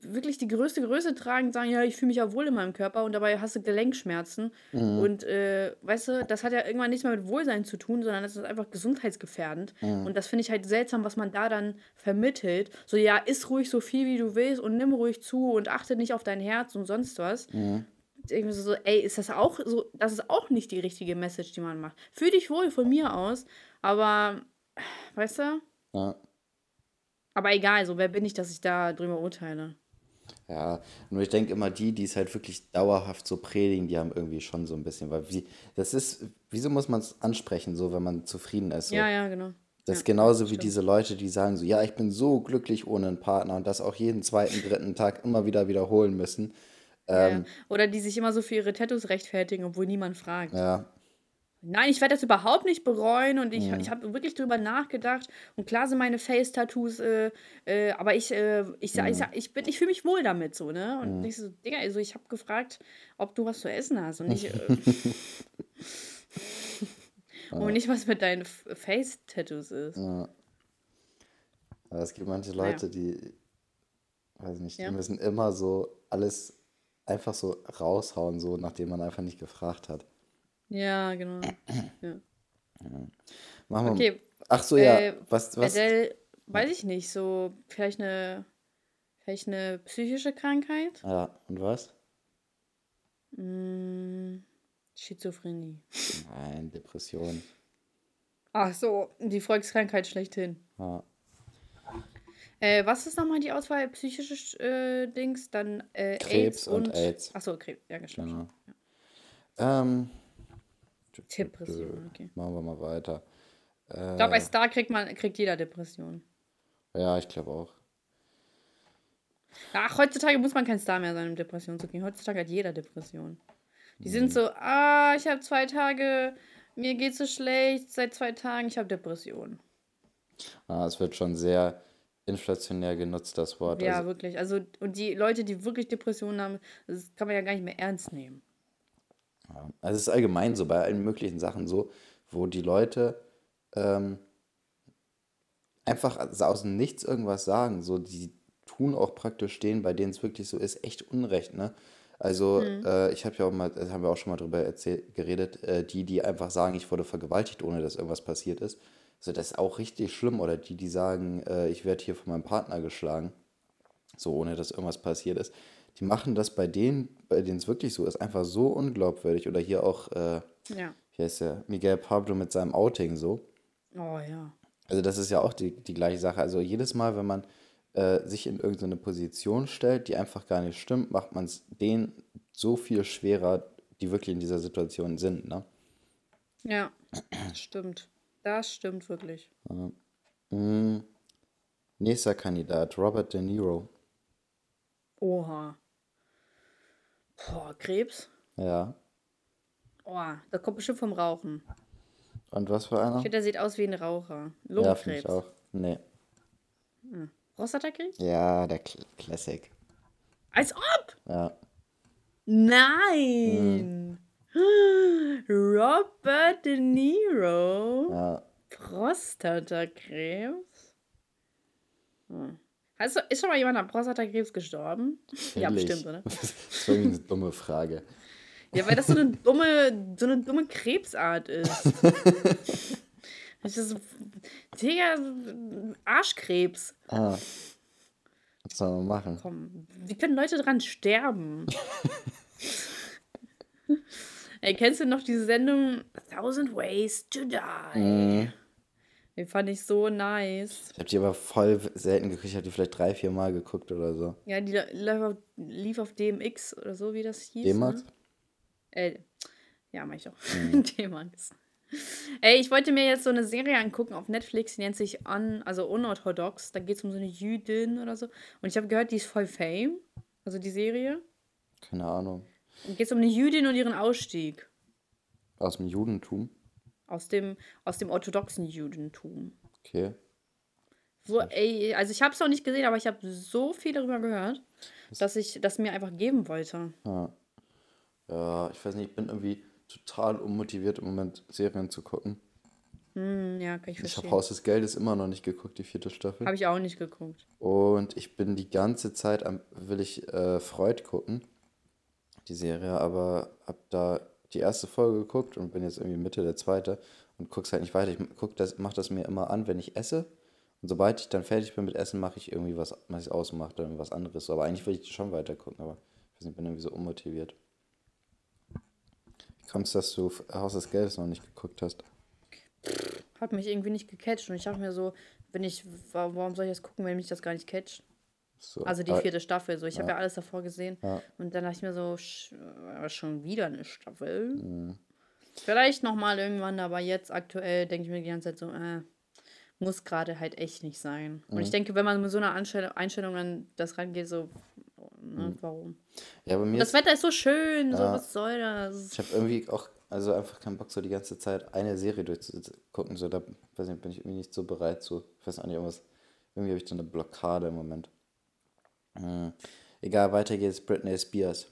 wirklich die größte Größe tragen, sagen, ja, ich fühle mich ja wohl in meinem Körper und dabei hast du Gelenkschmerzen. Mhm. Und äh, weißt du, das hat ja irgendwann nichts mehr mit Wohlsein zu tun, sondern das ist einfach gesundheitsgefährdend. Mhm. Und das finde ich halt seltsam, was man da dann vermittelt. So, ja, iss ruhig so viel, wie du willst und nimm ruhig zu und achte nicht auf dein Herz und sonst was. Mhm. Irgendwie so, so, ey, ist das auch so, das ist auch nicht die richtige Message, die man macht. Fühl dich wohl von mir aus, aber, weißt du? Ja. Aber egal, so wer bin ich, dass ich da drüber urteile? Ja, nur ich denke immer, die, die es halt wirklich dauerhaft so predigen, die haben irgendwie schon so ein bisschen, weil wie, das ist, wieso muss man es ansprechen, so, wenn man zufrieden ist? So? Ja, ja, genau. Das ist Ja, genauso wie stimmt. diese Leute, die sagen so, ja, ich bin so glücklich ohne einen Partner und das auch jeden zweiten, dritten Tag immer wieder wiederholen müssen. Ähm. Oder die sich immer so für ihre Tattoos rechtfertigen, obwohl niemand fragt. ja, Nein, ich werde das überhaupt nicht bereuen und ich, mhm. ich habe wirklich drüber nachgedacht. Und klar sind meine Face-Tattoos, äh, äh, aber ich, äh, ich, mhm. ich, ich, ich, ich fühle mich wohl damit so, ne? Und mhm. ich so, Digga, also ich habe gefragt, ob du was zu essen hast und nicht. Äh, und nicht, was mit deinen Face-Tattoos ist. Ja. Aber es gibt manche Leute, naja. die, weiß nicht, die ja. müssen immer so alles einfach so raushauen, so nachdem man einfach nicht gefragt hat. Ja, genau. Ja. Machen wir okay. Ach so, ja. Äh, was, was? Adele, weiß ich nicht, so vielleicht eine, vielleicht eine psychische Krankheit? Ja, und was? Hm, Schizophrenie. Nein, Depression. Ach so, die Volkskrankheit schlechthin. Ja. Äh, was ist nochmal die Auswahl? Psychische äh, Dings, dann äh, Krebs AIDS und, und AIDS. Achso, Krebs, ja, geschlossen. Genau. Ja. Ähm, Depression, okay. Machen wir mal weiter. Äh, ich glaube, als Star kriegt, man, kriegt jeder Depression. Ja, ich glaube auch. Ach, heutzutage muss man kein Star mehr sein, um Depression zu kriegen. Heutzutage hat jeder Depression. Die mhm. sind so, ah, ich habe zwei Tage, mir geht so schlecht, seit zwei Tagen, ich habe Depression. Ah, es wird schon sehr inflationär genutzt, das Wort. Ja, also, wirklich. Also, und die Leute, die wirklich Depressionen haben, das kann man ja gar nicht mehr ernst nehmen. Ja, also es ist allgemein so bei allen möglichen Sachen so, wo die Leute ähm, einfach aus dem Nichts irgendwas sagen. So, die tun auch praktisch stehen, bei denen es wirklich so ist, echt Unrecht, ne? Also, mhm. äh, ich habe ja auch mal, das haben wir auch schon mal drüber erzählt, geredet, äh, die, die einfach sagen, ich wurde vergewaltigt, ohne dass irgendwas passiert ist. Also, das ist auch richtig schlimm. Oder die, die sagen, äh, ich werde hier von meinem Partner geschlagen, so ohne dass irgendwas passiert ist die machen das bei denen, bei denen es wirklich so ist, einfach so unglaubwürdig. Oder hier auch, äh, ja. wie heißt der, Miguel Pablo mit seinem Outing so. Oh ja. Also das ist ja auch die, die gleiche Sache. Also jedes Mal, wenn man äh, sich in irgendeine Position stellt, die einfach gar nicht stimmt, macht man es denen so viel schwerer, die wirklich in dieser Situation sind, ne? Ja, stimmt. Das stimmt wirklich. Ja. Mhm. Nächster Kandidat, Robert De Niro. Oha. Boah, Krebs? Ja. Oh, das kommt bestimmt vom Rauchen. Und was für einer? Ich finde, der sieht aus wie ein Raucher. Lungenkrebs. Ja, ich auch. Nee. Hm. Prostatakrebs? Ja, der Cl Classic. Als ob? Ja. Nein! Hm. Robert De Niro? Ja. Prostatakrebs? Hm. Du, ist schon mal jemand an Prostatakrebs gestorben? Ja, bestimmt, oder? Das ist irgendwie eine dumme Frage. Ja, weil das so eine dumme, so eine dumme Krebsart ist. das ist Digga, Arschkrebs. Ah. Was soll man machen? Komm, wie können Leute dran sterben? Ey, kennst du noch diese Sendung Thousand Ways to Die? Mhm. Den fand ich so nice. Ich habe die aber voll selten geguckt. Ich habe die vielleicht drei, vier Mal geguckt oder so. Ja, die lief auf, lief auf DMX oder so, wie das hieß. D-Max? Ne? Äh, ja, mach ich auch. Mhm. D-Max. Ey, ich wollte mir jetzt so eine Serie angucken auf Netflix, die nennt sich Un, also Unorthodox. Da geht es um so eine Jüdin oder so. Und ich habe gehört, die ist voll Fame. Also die Serie. Keine Ahnung. Geht es um eine Jüdin und ihren Ausstieg. Aus dem Judentum? Aus dem, aus dem orthodoxen Judentum. Okay. So, ey, also ich habe es noch nicht gesehen, aber ich habe so viel darüber gehört, dass ich das mir einfach geben wollte. Ja. ja, ich weiß nicht, ich bin irgendwie total unmotiviert im Moment Serien zu gucken. Hm, ja, kann ich verstehen. Ich habe Haus des Geldes immer noch nicht geguckt, die vierte Staffel. Habe ich auch nicht geguckt. Und ich bin die ganze Zeit am, will ich äh, Freud gucken, die Serie, aber habe da die erste Folge geguckt und bin jetzt irgendwie Mitte der zweite und guck's halt nicht weiter. Ich guck das, mach das mir immer an, wenn ich esse. Und sobald ich dann fertig bin mit Essen, mache ich irgendwie was, was ich ausmache, dann was anderes. Aber eigentlich würde ich schon weiter gucken, aber ich weiß nicht, bin irgendwie so unmotiviert. Wie kommst du, dass du Haus des Geldes noch nicht geguckt hast? Hat mich irgendwie nicht gecatcht und ich dachte mir so, wenn ich, warum soll ich das gucken, wenn mich das gar nicht catcht? So. Also die vierte Staffel. So, ich ja. habe ja alles davor gesehen. Ja. Und dann dachte ich mir so, äh, schon wieder eine Staffel. Mhm. Vielleicht nochmal irgendwann, aber jetzt aktuell denke ich mir die ganze Zeit so, äh, muss gerade halt echt nicht sein. Mhm. Und ich denke, wenn man mit so einer Einstellung, Einstellung an das rangeht, so, Ne? Mhm. Warum? Ja, bei mir das Wetter ist so schön, ja, so was soll das? Ich habe irgendwie auch, also einfach keinen Bock, so die ganze Zeit eine Serie durchzugucken. So, da weiß nicht, bin ich irgendwie nicht so bereit zu. Ich weiß auch nicht, irgendwas. Irgendwie habe ich so eine Blockade im Moment. Hm. Egal, weiter geht's. Britney Spears.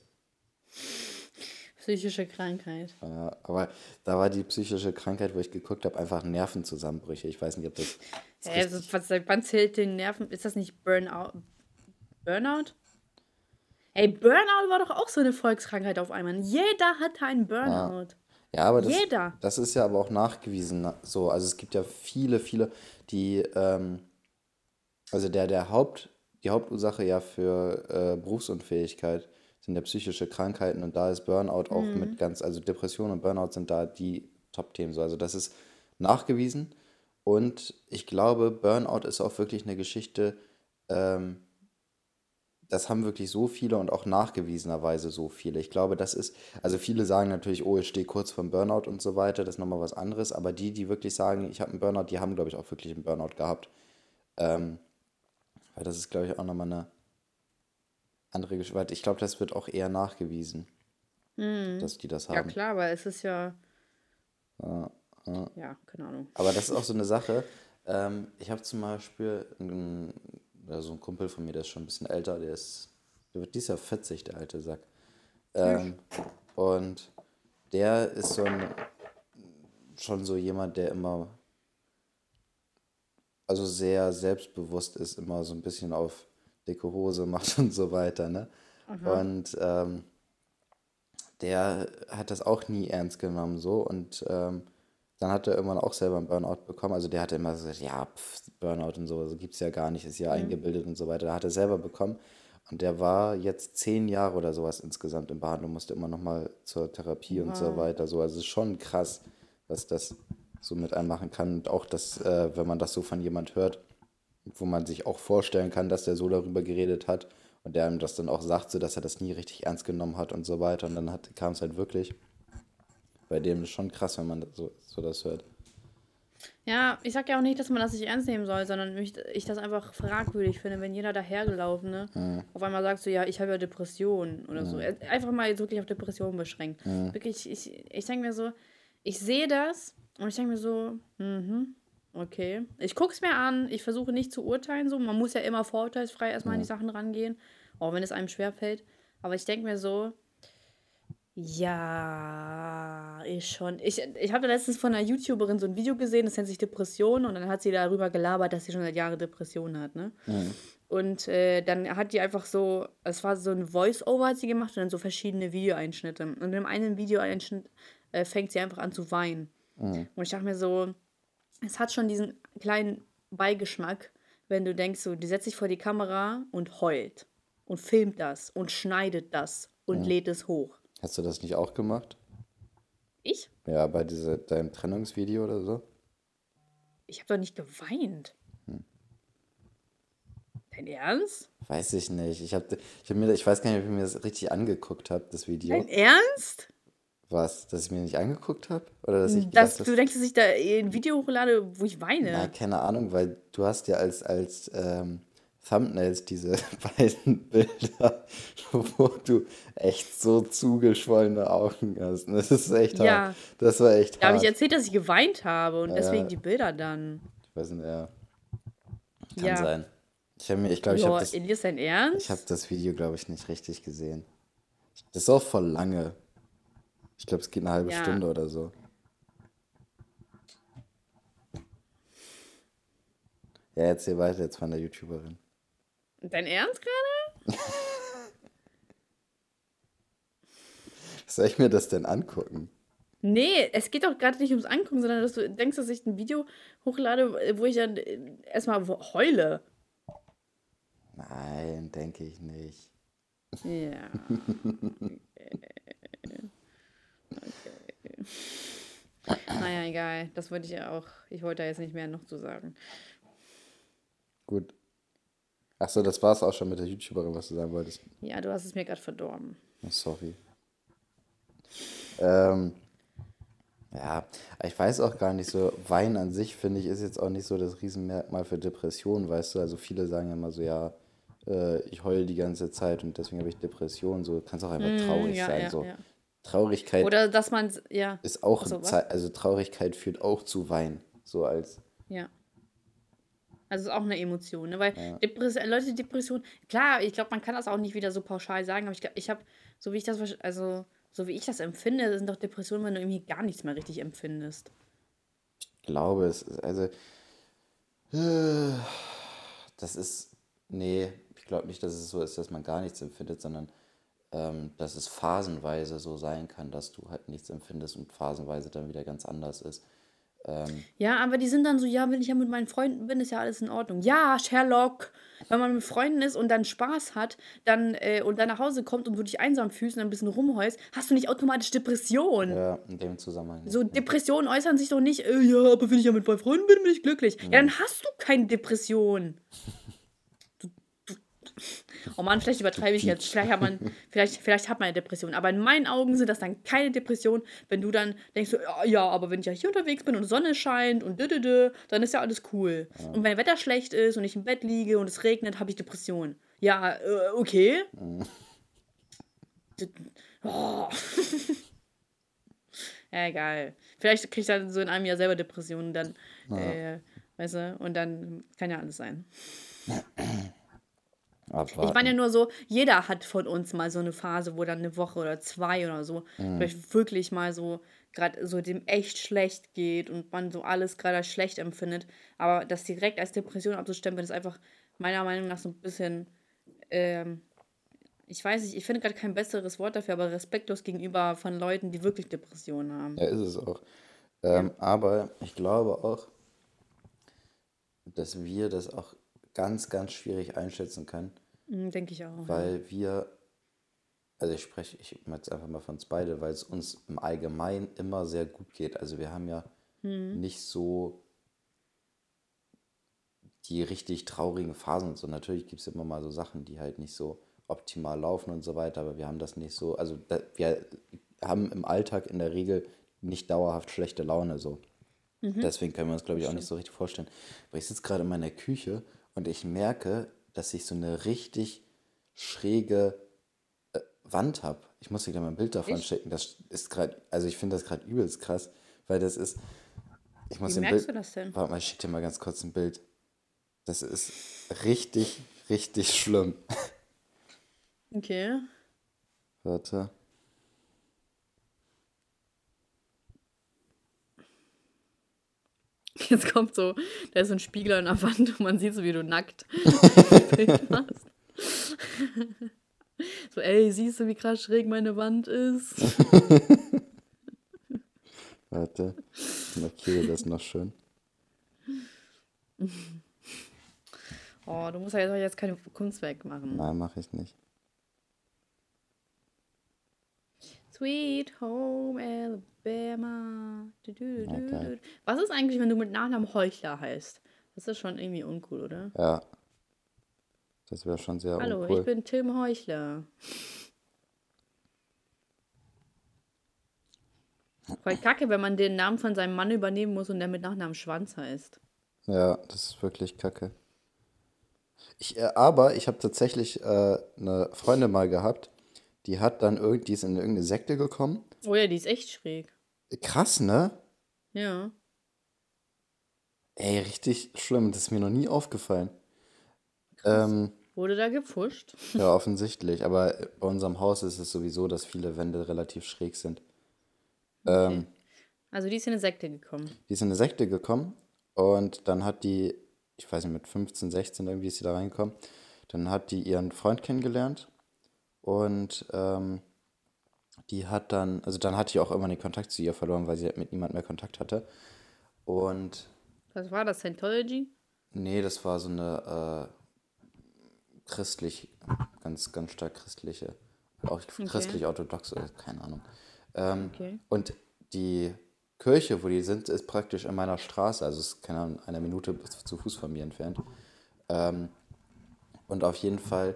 Psychische Krankheit. Ja, aber da war die psychische Krankheit, wo ich geguckt habe, einfach Nervenzusammenbrüche. Ich weiß nicht, ob das. das ja, also, was, wann zählt den Nerven? Ist das nicht Burnout? Burnout? Ey, Burnout war doch auch so eine Volkskrankheit auf einmal. Jeder hatte einen Burnout. Ja, ja aber das, Jeder. das ist ja aber auch nachgewiesen so. Also es gibt ja viele, viele, die, ähm, also der, der Haupt, die Hauptursache ja für äh, Berufsunfähigkeit sind ja psychische Krankheiten und da ist Burnout auch mhm. mit ganz, also Depression und Burnout sind da die Top-Themen so. Also das ist nachgewiesen und ich glaube, Burnout ist auch wirklich eine Geschichte, ähm, das haben wirklich so viele und auch nachgewiesenerweise so viele. Ich glaube, das ist, also viele sagen natürlich, oh, ich stehe kurz vom Burnout und so weiter, das ist nochmal was anderes, aber die, die wirklich sagen, ich habe einen Burnout, die haben, glaube ich, auch wirklich einen Burnout gehabt. Ähm, weil das ist, glaube ich, auch nochmal eine andere Geschichte. Ich glaube, das wird auch eher nachgewiesen, hm. dass die das haben. Ja, klar, weil es ist ja. Ja, ja. ja keine Ahnung. Aber das ist auch so eine Sache. Ähm, ich habe zum Beispiel einen, also ein Kumpel von mir, der ist schon ein bisschen älter, der ist, der wird dieses Jahr 40, der alte Sack. Ähm, und der ist so ein, schon so jemand, der immer, also sehr selbstbewusst ist, immer so ein bisschen auf dicke Hose macht und so weiter, ne? Aha. Und ähm, der hat das auch nie ernst genommen so und ähm, dann hat er irgendwann auch selber einen Burnout bekommen. Also der hatte immer gesagt, ja, pff, Burnout und so, also gibt es ja gar nicht, ist ja mhm. eingebildet und so weiter. Da hat er selber bekommen. Und der war jetzt zehn Jahre oder sowas insgesamt in Behandlung, musste immer noch mal zur Therapie wow. und so weiter. So, also es ist schon krass, was das so mit einem machen kann. Und auch, dass, äh, wenn man das so von jemand hört, wo man sich auch vorstellen kann, dass der so darüber geredet hat und der ihm das dann auch sagt, so dass er das nie richtig ernst genommen hat und so weiter. Und dann kam es halt wirklich. Bei dem ist schon krass, wenn man so, so das hört. Ja, ich sag ja auch nicht, dass man das nicht ernst nehmen soll, sondern ich, ich das einfach fragwürdig finde, wenn jeder dahergelaufen, ne, mhm. auf einmal sagt so, ja, ich habe ja Depressionen oder mhm. so. Einfach mal jetzt wirklich auf Depressionen beschränkt. Mhm. Wirklich, ich, ich denke mir so, ich sehe das und ich denke mir so, mhm, Okay. Ich gucke es mir an. Ich versuche nicht zu urteilen. So. Man muss ja immer vorurteilsfrei erstmal ja. an die Sachen rangehen. Auch wenn es einem schwerfällt. Aber ich denke mir so, ja, ist schon. Ich, ich habe letztens von einer YouTuberin so ein Video gesehen, das nennt sich Depression. Und dann hat sie darüber gelabert, dass sie schon seit Jahren Depressionen hat. Ne? Mhm. Und äh, dann hat die einfach so, es war so ein Voice-Over, hat sie gemacht und dann so verschiedene Videoeinschnitte. Und in einem einen Videoeinschnitt äh, fängt sie einfach an zu weinen. Mhm. Und ich dachte mir so, es hat schon diesen kleinen Beigeschmack, wenn du denkst, so, die setzt sich vor die Kamera und heult und filmt das und schneidet das und ja. lädt es hoch. Hast du das nicht auch gemacht? Ich? Ja, bei diese, deinem Trennungsvideo oder so? Ich habe doch nicht geweint. Hm. Dein Ernst? Weiß ich nicht. Ich, hab, ich, hab mir, ich weiß gar nicht, ob ich mir das richtig angeguckt habe, das Video. Dein Ernst? Was? Dass ich mir nicht angeguckt habe? Oder dass ich dass gedacht, du denkst, dass ich da ein Video hochlade, wo ich weine? Na, keine Ahnung, weil du hast ja als, als ähm, Thumbnails diese beiden Bilder, wo du echt so zugeschwollene Augen hast. Das ist echt ja. hart. Das war echt da hart. Da habe ich erzählt, dass ich geweint habe und ja. deswegen die Bilder dann. Ich weiß nicht, ja. Kann ja. sein. Ich habe mir, ich glaube, ich habe das. Ich das Video, glaube ich, nicht richtig gesehen. Das ist auch voll lange. Ich glaube, es geht eine halbe ja. Stunde oder so. Ja, erzähl weiter jetzt von der YouTuberin. Dein Ernst gerade? Soll ich mir das denn angucken? Nee, es geht doch gerade nicht ums Angucken, sondern dass du denkst, dass ich ein Video hochlade, wo ich dann erstmal heule. Nein, denke ich nicht. Ja. naja, egal. Das wollte ich ja auch. Ich wollte da jetzt nicht mehr noch zu sagen. Gut. Achso, das war es auch schon mit der YouTuberin, was du sagen wolltest. Ja, du hast es mir gerade verdorben. Oh, sorry. Ähm, ja, ich weiß auch gar nicht so, Wein an sich, finde ich, ist jetzt auch nicht so das Riesenmerkmal für Depressionen, weißt du? Also viele sagen ja immer so, ja, äh, ich heule die ganze Zeit und deswegen habe ich Depressionen. So kannst auch einfach traurig Mm, ja, sein. ja, so. ja. Traurigkeit Oder dass man, ja, ist auch, so, also Traurigkeit führt auch zu Wein. So als, ja. Also ist auch eine Emotion, ne? Weil Depres Leute, die Depression, klar, ich glaube, man kann das auch nicht wieder so pauschal sagen, aber ich, ich habe, so wie ich das, also so wie ich das empfinde, sind doch Depressionen, wenn du irgendwie gar nichts mehr richtig empfindest. ich glaube, es ist, also, das ist, nee, ich glaube nicht, dass es so ist, dass man gar nichts empfindet, sondern dass es phasenweise so sein kann, dass du halt nichts empfindest und phasenweise dann wieder ganz anders ist. Ähm, Ja, aber die sind dann so, ja, wenn ich ja mit meinen Freunden bin, ist ja alles in Ordnung. Ja, Sherlock, wenn man mit Freunden ist und dann Spaß hat, dann äh, und dann nach Hause kommt und du dich einsam fühlst und ein bisschen rumheulst, hast du nicht automatisch Depression. ja, in dem Zusammenhang. So Depressionen äußern sich doch nicht, äh, ja, aber wenn ich ja mit meinen Freunden bin, bin ich glücklich. Ja, dann hast du keine Depression. Oh Mann, vielleicht übertreibe ich jetzt. Vielleicht hat, man, vielleicht, vielleicht hat man eine Depression. Aber in meinen Augen sind das dann keine Depression, wenn du dann denkst, so, ja, ja, aber wenn ich ja hier unterwegs bin und Sonne scheint und dü, dann ist ja alles cool. Und wenn Wetter schlecht ist und ich im Bett liege und es regnet, habe ich Depression. Ja, äh, okay. Oh. Ja, egal. Vielleicht krieg ich dann so in einem Jahr selber Depressionen, dann, äh, weißt du, und dann kann ja alles sein. Abwarten. Ich meine ja nur so, jeder hat von uns mal so eine Phase, wo dann eine Woche oder zwei oder so, vielleicht wirklich mal so, gerade so dem echt schlecht geht und man so alles gerade schlecht empfindet. Aber das direkt als Depression abzustempeln, ist einfach meiner Meinung nach so ein bisschen, ähm, ich weiß nicht, ich finde gerade kein besseres Wort dafür, aber respektlos gegenüber von Leuten, die wirklich Depressionen haben. Ja, ist es auch. Ähm, Aber ich glaube auch, dass wir das auch ganz, ganz schwierig einschätzen können, Denke ich auch. ja. weil wir, also ich spreche, ich mache jetzt einfach mal von uns beide, weil es uns im Allgemeinen immer sehr gut geht. Also wir haben ja nicht so die richtig traurigen Phasen und so. Natürlich gibt es immer mal so Sachen, die halt nicht so optimal laufen und so weiter, aber wir haben das nicht so, also da, wir haben im Alltag in der Regel nicht dauerhaft schlechte Laune so. Deswegen können wir uns, glaube ich, auch nicht so richtig vorstellen. Aber ich sitze gerade in meiner Küche und ich merke, dass ich so eine richtig schräge äh, Wand habe. Ich muss dir gleich mal ein Bild davon Echt? schicken. Das ist gerade, also ich finde das gerade übelst krass, weil das ist. Ich muss Wie merkst Bild, du das denn? Warte mal, ich schicke dir mal ganz kurz ein Bild. Das ist richtig, richtig schlimm. Okay. Warte. Jetzt kommt so, da ist so ein Spiegel an der Wand und man sieht so, wie du nackt machst. So, ey, siehst du, wie krass schräg meine Wand ist? Warte. Ich markiere das noch schön. Oh, du musst ja jetzt- jetzt keine Kunstwerk machen. Nein, mache ich nicht. Sweet Home Alabama. Du, du, du. Was ist eigentlich, wenn du mit Nachnamen Heuchler heißt? Das ist schon irgendwie uncool, oder? Ja. Das wäre schon sehr Hallo, uncool. ich bin Tim Heuchler. Voll kacke, wenn man den Namen von seinem Mann übernehmen muss und der mit Nachnamen Schwanz heißt. Ja, das ist wirklich kacke. Ich, äh, aber ich habe tatsächlich äh, eine Freundin mal gehabt, die hat dann irgendwie, die ist in irgendeine Sekte gekommen. Oh ja, die ist echt schräg. Krass, ne? Ja. Ey, richtig schlimm. Das ist mir noch nie aufgefallen. Ähm, Wurde da gepfuscht? ja, offensichtlich. Aber bei unserem Haus ist es sowieso, dass viele Wände relativ schräg sind. Ähm, Also die ist in eine Sekte gekommen. Die ist in eine Sekte gekommen und dann hat die, ich weiß nicht, mit 15, 16 irgendwie ist sie da reingekommen. Dann hat die ihren Freund kennengelernt und ähm, die hat dann, also dann hatte ich auch irgendwann den Kontakt zu ihr verloren, weil sie halt mit niemand mehr Kontakt hatte. Und Was war das? Scientology? nee, das war so eine äh, christlich, ganz, ganz stark christliche, auch christlich-orthodox, oder keine Ahnung. Ähm, Okay. Und die Kirche, wo die sind, ist praktisch in meiner Straße, also es ist, keine Ahnung, eine Minute bis zu Fuß von mir entfernt. Ähm, und auf jeden Fall,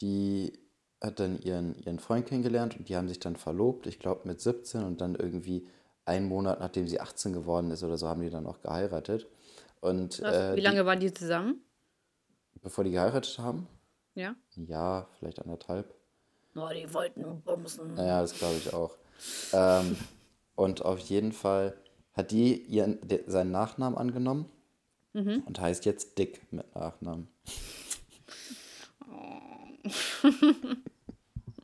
die hat dann ihren, ihren Freund kennengelernt und die haben sich dann verlobt, ich glaube mit 17 und dann irgendwie einen Monat, nachdem sie 18 geworden ist oder so, haben die dann auch geheiratet. Und Was? äh, Wie lange waren die zusammen? die, bevor die geheiratet haben, Ja? Ja, vielleicht anderthalb. Oh, die wollten bumsen. Ja, das glaube ich auch. Ähm, und auf jeden Fall hat die ihren, de, seinen Nachnamen angenommen Mhm. und heißt jetzt Dick mit Nachnamen.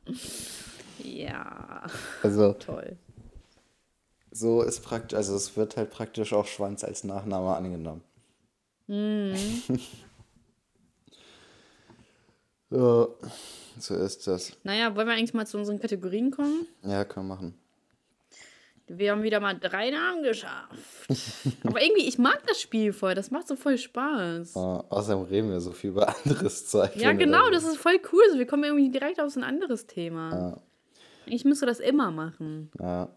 Ja, Also toll. so ist praktisch, also es wird halt praktisch auch Schwanz als Nachname angenommen. Mhm. Ja, so ist das. Naja, wollen wir eigentlich mal zu unseren Kategorien kommen? Ja, können wir machen. Wir haben wieder mal drei Namen geschafft. Aber irgendwie, ich mag das Spiel voll. Das macht so voll Spaß. Äh, außerdem reden wir so viel über anderes Zeug. Ja, genau, das ist voll cool. So, wir kommen irgendwie direkt auf so ein anderes Thema. Ja, Ich müsste das immer machen. ja.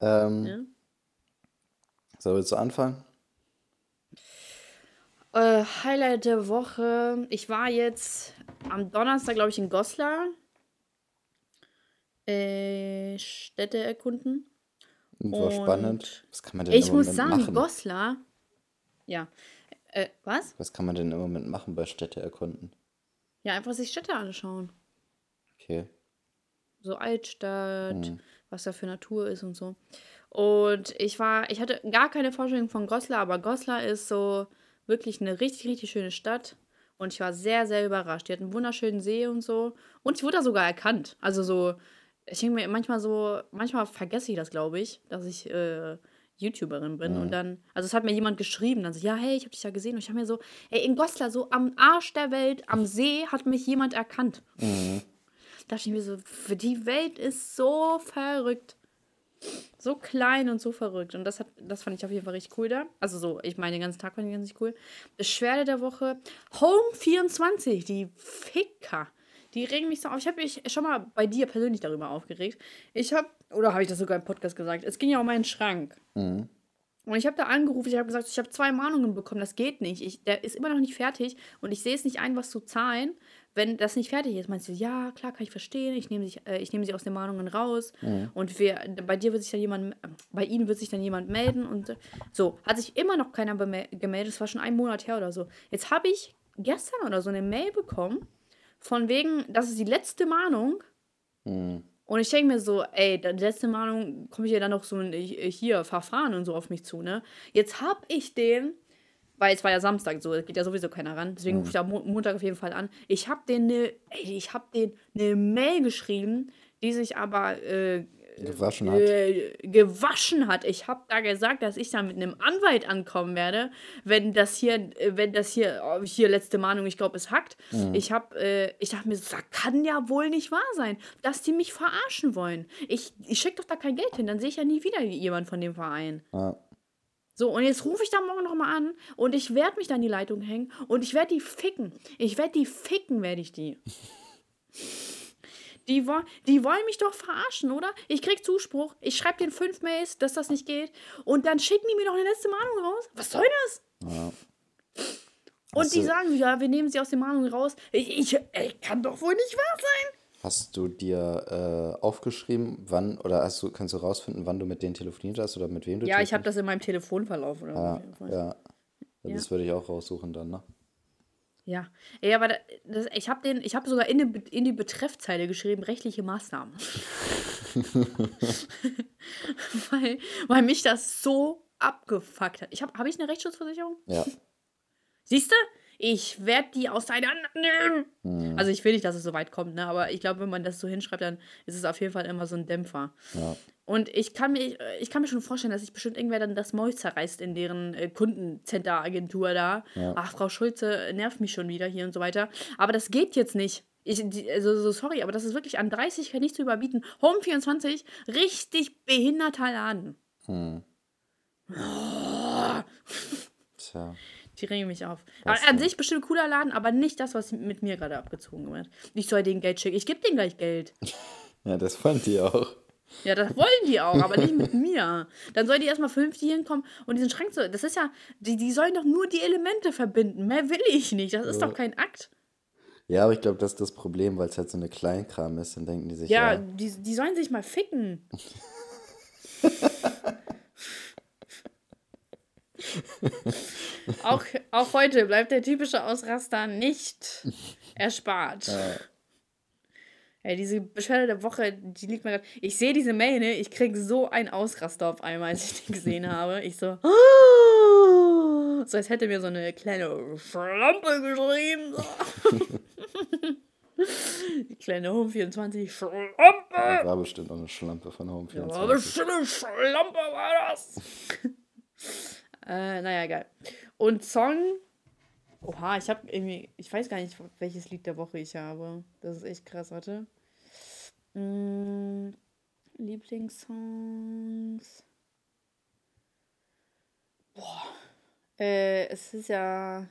Ähm, Ja? So, willst du anfangen? Äh, Highlight der Woche. Ich war jetzt am Donnerstag, glaube ich, in Goslar. Äh, Städte erkunden. War spannend. Was kann man denn Ich im muss sagen, machen? Goslar. Ja. Äh, was? Was kann man denn im Moment machen bei Städte erkunden? Ja, einfach sich Städte anschauen. Okay. So Altstadt, Mhm. was da für Natur ist und so. Und ich war, ich hatte gar keine Vorstellung von Goslar, aber Goslar ist so wirklich eine richtig, richtig schöne Stadt. Und ich war sehr, sehr überrascht. Die hat einen wunderschönen See und so. Und ich wurde da sogar erkannt. Also so, ich denke mir manchmal so, manchmal vergesse ich das, glaube ich, dass ich äh, YouTuberin bin. Und dann, also es hat mir jemand geschrieben, dann so, ja, hey, ich habe dich ja gesehen. Und ich habe mir so, ey, in Goslar, so am Arsch der Welt, am See, hat mich jemand erkannt. Da dachte ich mir so, die Welt ist so verrückt. So klein und so verrückt. Und das, hat, das fand ich auf jeden Fall richtig cool da. Also so, ich meine, den ganzen Tag fand ich ganz cool. Beschwerde der Woche. Home 24, die Ficker. Die regen mich so auf. Ich habe mich schon mal bei dir persönlich darüber aufgeregt. Ich habe, oder habe ich das sogar im Podcast gesagt, es ging ja um meinen Schrank. Mhm. Und ich habe da angerufen, ich habe gesagt, ich habe zwei Mahnungen bekommen, das geht nicht. Ich, der ist immer noch nicht fertig und ich sehe es nicht ein, was zu zahlen, wenn das nicht fertig ist. Meinst du, ja, klar, kann ich verstehen, ich nehme, sich, äh, ich nehme sie aus den Mahnungen raus und wir, bei dir wird sich dann jemand, bei ihnen wird sich dann jemand melden und äh, so. Hat sich immer noch keiner gemeldet, das war schon einen Monat her oder so. Jetzt habe ich gestern oder so eine Mail bekommen, von wegen, das ist die letzte Mahnung Mhm. und ich denke mir so, ey, die letzte Mahnung komme ich ja dann noch so ein äh, hier Verfahren und so auf mich zu, ne? Jetzt hab ich den, weil es war ja Samstag so, es geht ja sowieso keiner ran, deswegen rufe ich da Mo Montag auf jeden Fall an. Ich hab den ne, ey, ich hab den eine Mail geschrieben, die sich aber äh, Gewaschen hat. äh, gewaschen hat. Ich habe da gesagt, dass ich da mit einem Anwalt ankommen werde, wenn das hier, äh, wenn das hier, oh, hier letzte Mahnung, ich glaube, es hackt. Ich habe, äh, ich dachte mir, das kann ja wohl nicht wahr sein, dass die mich verarschen wollen. Ich, ich schicke doch da kein Geld hin, dann sehe ich ja nie wieder jemand von dem Verein. Ja. So, und jetzt rufe ich da morgen nochmal an und ich werde mich da in die Leitung hängen und ich werde die ficken. Ich werde die ficken, werde ich die. Die, wo die wollen mich doch verarschen, oder? Ich krieg Zuspruch, ich schreibe den fünf Mails, dass das nicht geht und dann schicken die mir noch eine letzte Mahnung raus. Was soll das? Ja. Und Hast die sagen, ja, wir nehmen sie aus den Mahnungen raus. Ich, ich ey, kann doch wohl nicht wahr sein. Hast du dir äh, aufgeschrieben, wann, oder hast du, kannst du rausfinden, wann du mit denen telefoniert hast oder mit wem du Ja, ich habe das in meinem Telefonverlauf oder Fall. Ja, ja. ja. Das würde ich auch raussuchen dann, ne? Ja, Ey, aber da, das, ich habe den, ich habe sogar in die, in die Betreffzeile geschrieben, rechtliche Maßnahmen. weil, weil mich das so abgefuckt hat. Ich habe hab ich eine Rechtsschutzversicherung? Ja. Siehst du? Ich werde die auseinandernehmen. Mhm. Also ich will nicht, dass es so weit kommt, ne? aber ich glaube, wenn man das so hinschreibt, dann ist es auf jeden Fall immer so ein Dämpfer. Ja. Und ich kann, mir, ich kann mir schon vorstellen, dass sich bestimmt irgendwer dann das Maul zerreißt in deren äh, Kundencenter-Agentur da. Ja. Ach, Frau Schulze nervt mich schon wieder hier und so weiter. Aber das geht jetzt nicht. Ich, also, so sorry, aber das ist wirklich an 30 nicht zu überbieten. Home 24, richtig behinderter Laden. Hm. Tja. Die regen mich auf. Was an sich bestimmt cooler Laden, aber nicht das, was mit mir gerade abgezogen wird. Ich soll denen Geld schicken. Ich gebe denen gleich Geld. Ja, das fand die auch. Ja, das wollen die auch, aber nicht mit mir. Dann sollen die erstmal vernünftig hinkommen und diesen Schrank so. Das ist ja. Die, die sollen doch nur die Elemente verbinden. Mehr will ich nicht. Das ist Ja. doch kein Akt. Ja, aber ich glaube, das ist das Problem, weil es halt so eine Kleinkram ist. Dann denken die sich, Ja, ja, Die, die sollen sich mal ficken. auch, auch heute bleibt der typische Ausraster nicht erspart. Ja. Ey, diese Beschwerde der Woche, die liegt mir gerade. Ich sehe diese Mail, ne? Ich krieg so einen Ausraster auf einmal, als ich die gesehen habe. Ich so. So als hätte mir so eine kleine Schlampe geschrieben. Die kleine Home 24 Schlampe. Ja, war bestimmt auch eine Schlampe von Home 24. Ja, war bestimmt eine Schlampe war das. äh, naja, egal. Und Song. Oha, ich habe irgendwie. Ich weiß gar nicht, welches Lied der Woche ich habe. Das ist echt krass, warte. Mm, Lieblingssongs. Boah. Äh, es ist ja.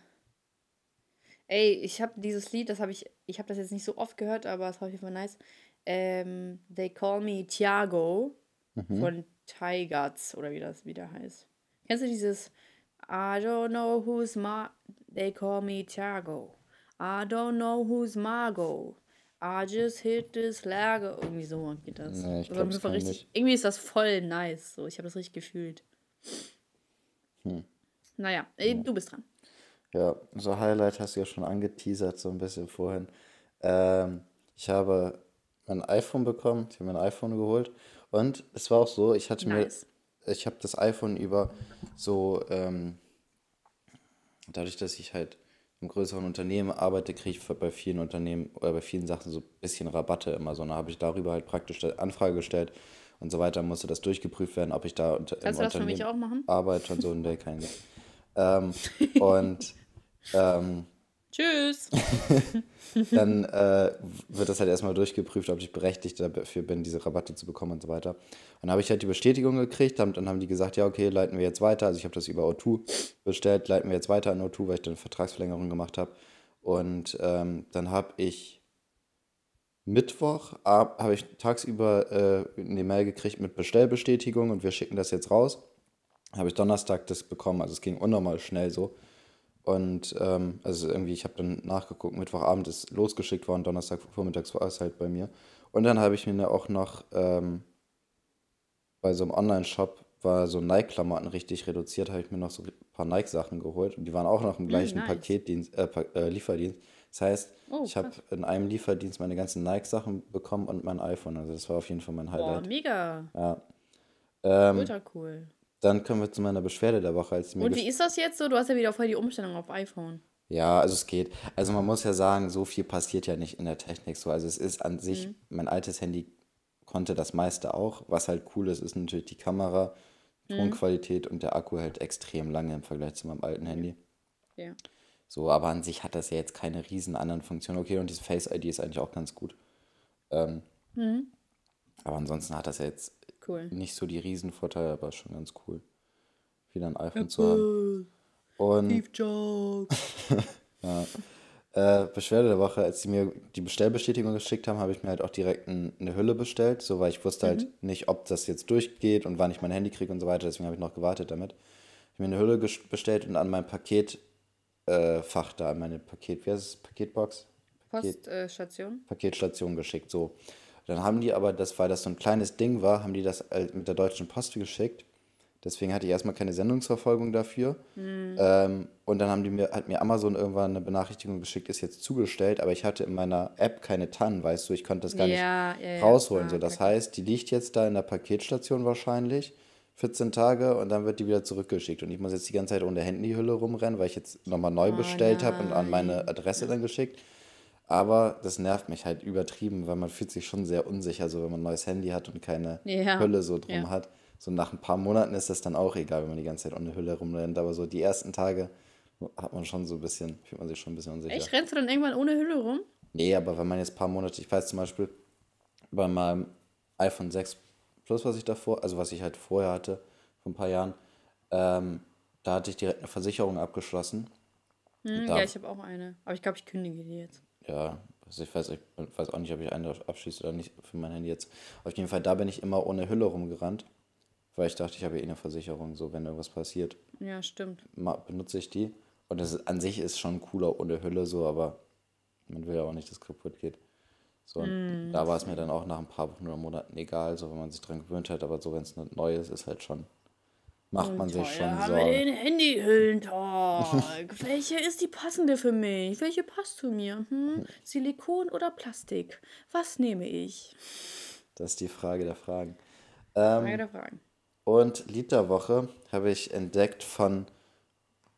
Ey, ich habe dieses Lied, das habe ich, ich habe das jetzt nicht so oft gehört, aber es war auf jeden Fall nice. Ähm, They Call Me Thiago mhm. von Tigers oder wie das wieder heißt. Kennst du dieses I don't know who's Ma They call me Thiago. I don't know who's Margot. I just hit this Lager. Irgendwie so geht das. Nee, ich glaub, das richtig, irgendwie ist das voll nice. So, ich habe das richtig gefühlt. Hm. Naja, ja. du bist dran. Ja, so Highlight hast du ja schon angeteasert, so ein bisschen vorhin. Ähm, ich habe mein iPhone bekommen, ich habe mir ein iPhone geholt und es war auch so, ich hatte nice. Ich habe das iPhone über so, ähm, dadurch, dass ich halt im größeren Unternehmen arbeite, kriege ich bei vielen Unternehmen oder bei vielen Sachen so ein bisschen Rabatte immer so. Und da habe ich darüber halt praktisch eine Anfrage gestellt und so weiter, musste das durchgeprüft werden, ob ich da unter, Kannst im du das Unternehmen für mich auch machen? arbeite und so. Und der kein ähm, und ähm, Tschüss. dann äh, wird das halt erstmal durchgeprüft, ob ich berechtigt dafür bin, diese Rabatte zu bekommen und so weiter. Und dann habe ich halt die Bestätigung gekriegt, dann, dann haben die gesagt, ja, okay, leiten wir jetzt weiter. Also ich habe das über O2 bestellt, leiten wir jetzt weiter an O2, weil ich dann eine Vertragsverlängerung gemacht habe. Und ähm, dann habe ich Mittwoch habe ich tagsüber äh, eine Mail gekriegt mit Bestellbestätigung und wir schicken das jetzt raus habe ich Donnerstag das bekommen. Also es ging unnormal schnell so. Und ähm, also irgendwie, ich habe dann nachgeguckt, Mittwochabend ist losgeschickt worden, Donnerstag vormittags war es halt bei mir. Und dann habe ich mir auch noch ähm, bei so einem Online-Shop war so Nike-Klamotten richtig reduziert, habe ich mir noch so ein paar Nike-Sachen geholt und die waren auch noch im hm, gleichen nice. Paketdienst, äh, äh, Lieferdienst. Das heißt, oh, ich habe in einem Lieferdienst meine ganzen Nike-Sachen bekommen und mein iPhone. Also das war auf jeden Fall mein Highlight. Boah, mega. Ja. Ähm, Ultra cool. Dann kommen wir zu meiner Beschwerde der Woche. Als Und wie ist das jetzt so? Du hast ja wieder voll die Umstellung auf iPhone. Ja, also es geht. Also man muss ja sagen, so viel passiert ja nicht in der Technik so. Also es ist an sich, mhm. mein altes Handy konnte das meiste auch. Was halt cool ist, ist natürlich die Kamera, mhm. Tonqualität und der Akku hält extrem lange im Vergleich zu meinem alten Handy. Ja. So, aber an sich hat das ja jetzt keine riesen anderen Funktionen. Okay, und diese Face ID ist eigentlich auch ganz gut. Ähm, mhm. Aber ansonsten hat das ja jetzt Cool. Nicht so die Riesenvorteile, aber schon ganz cool, wieder ein iPhone Apple. zu haben. Und Steve Jobs. ja. Äh, Beschwerde der Woche, als sie mir die Bestellbestätigung geschickt haben, habe ich mir halt auch direkt ein, eine Hülle bestellt, so weil ich wusste halt mhm. halt nicht, ob das jetzt durchgeht und wann ich mein Handy kriege und so weiter. Deswegen habe ich noch gewartet damit. Ich habe mir eine Hülle bestellt und an mein Paketfach äh, da, an meine Paket, wie heißt es, Paketbox? Poststation. Paket, äh, Paketstation geschickt, so. Dann haben die aber, das, weil das so ein kleines Ding war, haben die das äh, mit der Deutschen Post geschickt. Deswegen hatte ich erstmal keine Sendungsverfolgung dafür. Mhm. Ähm, und dann haben die mir, hat mir Amazon irgendwann eine Benachrichtigung geschickt, ist jetzt zugestellt, aber ich hatte in meiner App keine TAN, weißt du, ich konnte das gar ja, nicht ja, rausholen. Ja. So, das heißt, die liegt jetzt da in der Paketstation wahrscheinlich. 14 Tage und dann wird die wieder zurückgeschickt. Und ich muss jetzt die ganze Zeit ohne Handyhülle rumrennen, weil ich jetzt nochmal neu oh, bestellt habe und an meine Adresse dann geschickt. Aber das nervt mich halt übertrieben, weil man fühlt sich schon sehr unsicher, so wenn man ein neues Handy hat und keine ja. Hülle so drum ja. hat. So nach ein paar Monaten ist das dann auch egal, wenn man die ganze Zeit ohne Hülle rumrennt. Aber so die ersten Tage hat man schon so ein bisschen, fühlt man sich schon ein bisschen unsicher. Echt? Rennst du dann irgendwann ohne Hülle rum? Nee, aber wenn man jetzt ein paar Monate, ich weiß zum Beispiel bei meinem iPhone 6 Plus, was ich davor, also was ich halt vorher hatte, vor ein paar Jahren, ähm, da hatte ich direkt eine Versicherung abgeschlossen. Hm, ja, ich habe auch eine. Aber ich glaube, ich kündige die jetzt ja, also ich weiß, ich weiß auch nicht, ob ich eine abschließe oder nicht für mein Handy jetzt. Auf jeden Fall, da bin ich immer ohne Hülle rumgerannt, weil ich dachte, ich habe eh eine Versicherung, so wenn irgendwas passiert. Ja, stimmt. benutze ich die. Und das ist, an sich ist schon cooler ohne Hülle so, aber man will ja auch nicht, dass es kaputt geht. So, mm, da war es mir dann auch nach ein paar Wochen oder Monaten egal, so wenn man sich dran gewöhnt hat, aber so wenn es neu ist, ist halt schon macht man sich schon Sorgen. den Handyhüllentalk. Welche ist die passende für mich? Welche passt zu mir? Hm? Silikon oder Plastik? Was nehme ich? Das ist die Frage der Fragen. Frage der Fragen. Und Lied der Woche habe ich entdeckt von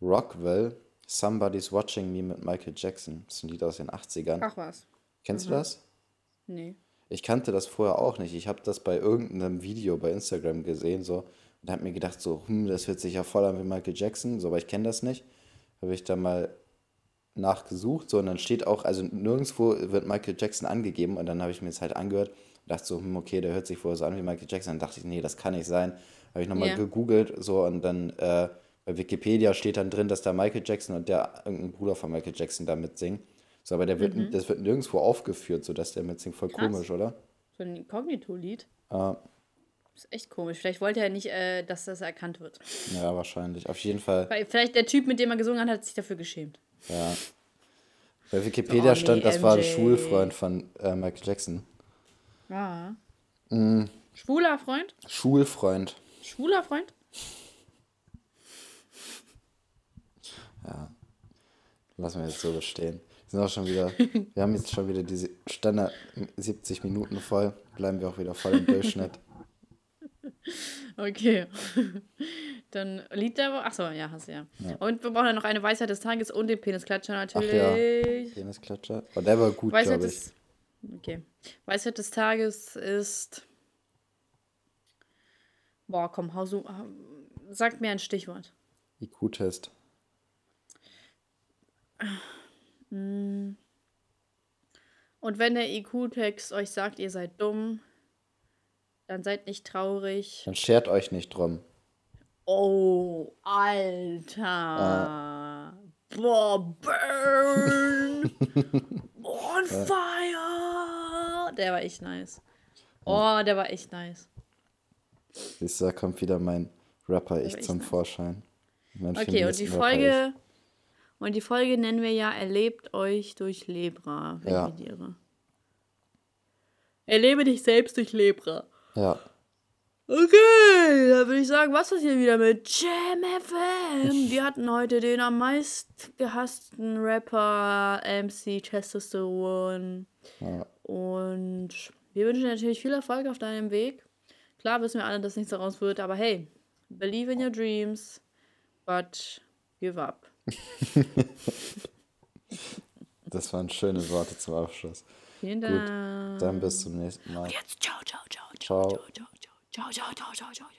Rockwell, Somebody's Watching Me mit Michael Jackson. Das ist ein Lied aus den 80ern. Ach was. Kennst du das? Nee. Ich kannte das vorher auch nicht. Ich habe das bei irgendeinem Video bei Instagram gesehen so und habe mir gedacht so, hm, das hört sich ja voll an wie Michael Jackson, so, aber ich kenne das nicht. Habe ich da mal nachgesucht, so und dann steht auch, also nirgendwo wird Michael Jackson angegeben und dann habe ich mir das halt angehört und dachte so, hm, okay, der hört sich vorher so an wie Michael Jackson. Dann dachte ich, nee, das kann nicht sein. Habe ich nochmal Ja. gegoogelt so und dann äh, bei Wikipedia steht dann drin, dass da Michael Jackson und der irgendein Bruder von Michael Jackson da mitsingen. So, aber der wird, das wird nirgendwo aufgeführt, so dass der mitsingt. Voll Mhm. Krass. komisch, oder? So ein Inkognito-Lied. Äh, Ist echt komisch. Vielleicht wollte er nicht, äh, dass das erkannt wird. Ja, wahrscheinlich. Auf jeden Fall, Weil vielleicht der Typ, mit dem er gesungen hat, hat sich dafür geschämt. ja. Bei Wikipedia Oh, nee, stand, das war ein MJ. Schulfreund von äh, Michael Jackson. Ja. Mm. Schwuler Freund? Schulfreund. Schwuler Freund? Lassen wir jetzt so bestehen. Wir sind auch schon wieder, wir haben jetzt schon wieder diese Standard 70 Minuten voll. Bleiben wir auch wieder voll im Durchschnitt. Okay. Dann Lied der Woche. Achso, ja, hast du ja. Und wir brauchen dann noch eine Weisheit des Tages und den Penisklatscher Ach natürlich. ja, Penisklatscher. Oh, der war gut, Weisheit glaube ich. des. Okay. Weisheit des Tages ist. Boah, komm, hau so. Sag mir ein Stichwort. IQ-Test. Und wenn der IQ-Text euch sagt, ihr seid dumm, dann seid nicht traurig. Dann schert euch nicht drum. Oh, Alter. Boah, burn. On fire. Der war echt nice. Oh, der war echt nice. Siehst du, da kommt wieder mein Rapper-Ich zum nice. Vorschein. Mein Okay, und die. Folge. Und die Folge nennen wir ja Erlebt euch durch Lebra, wenn Ja. ich irre. Erlebe dich selbst durch Lebra. Ja, Okay, dann würde ich sagen, was ist hier wieder mit Jam FM? Wir hatten heute den am meist gehassten Rapper MC Testosteron. Ja. Und wir wünschen dir natürlich viel Erfolg auf deinem Weg. Klar wissen wir alle, dass nichts daraus wird, aber hey, believe in your dreams, but give up. das waren schöne Worte zum Abschluss. Vielen Gut, Dank. dann bis zum nächsten Mal. Jetzt ciao, ciao, ciao, Ciao. ciao, ciao, ciao, ciao, ciao, ciao, ciao, ciao, ciao.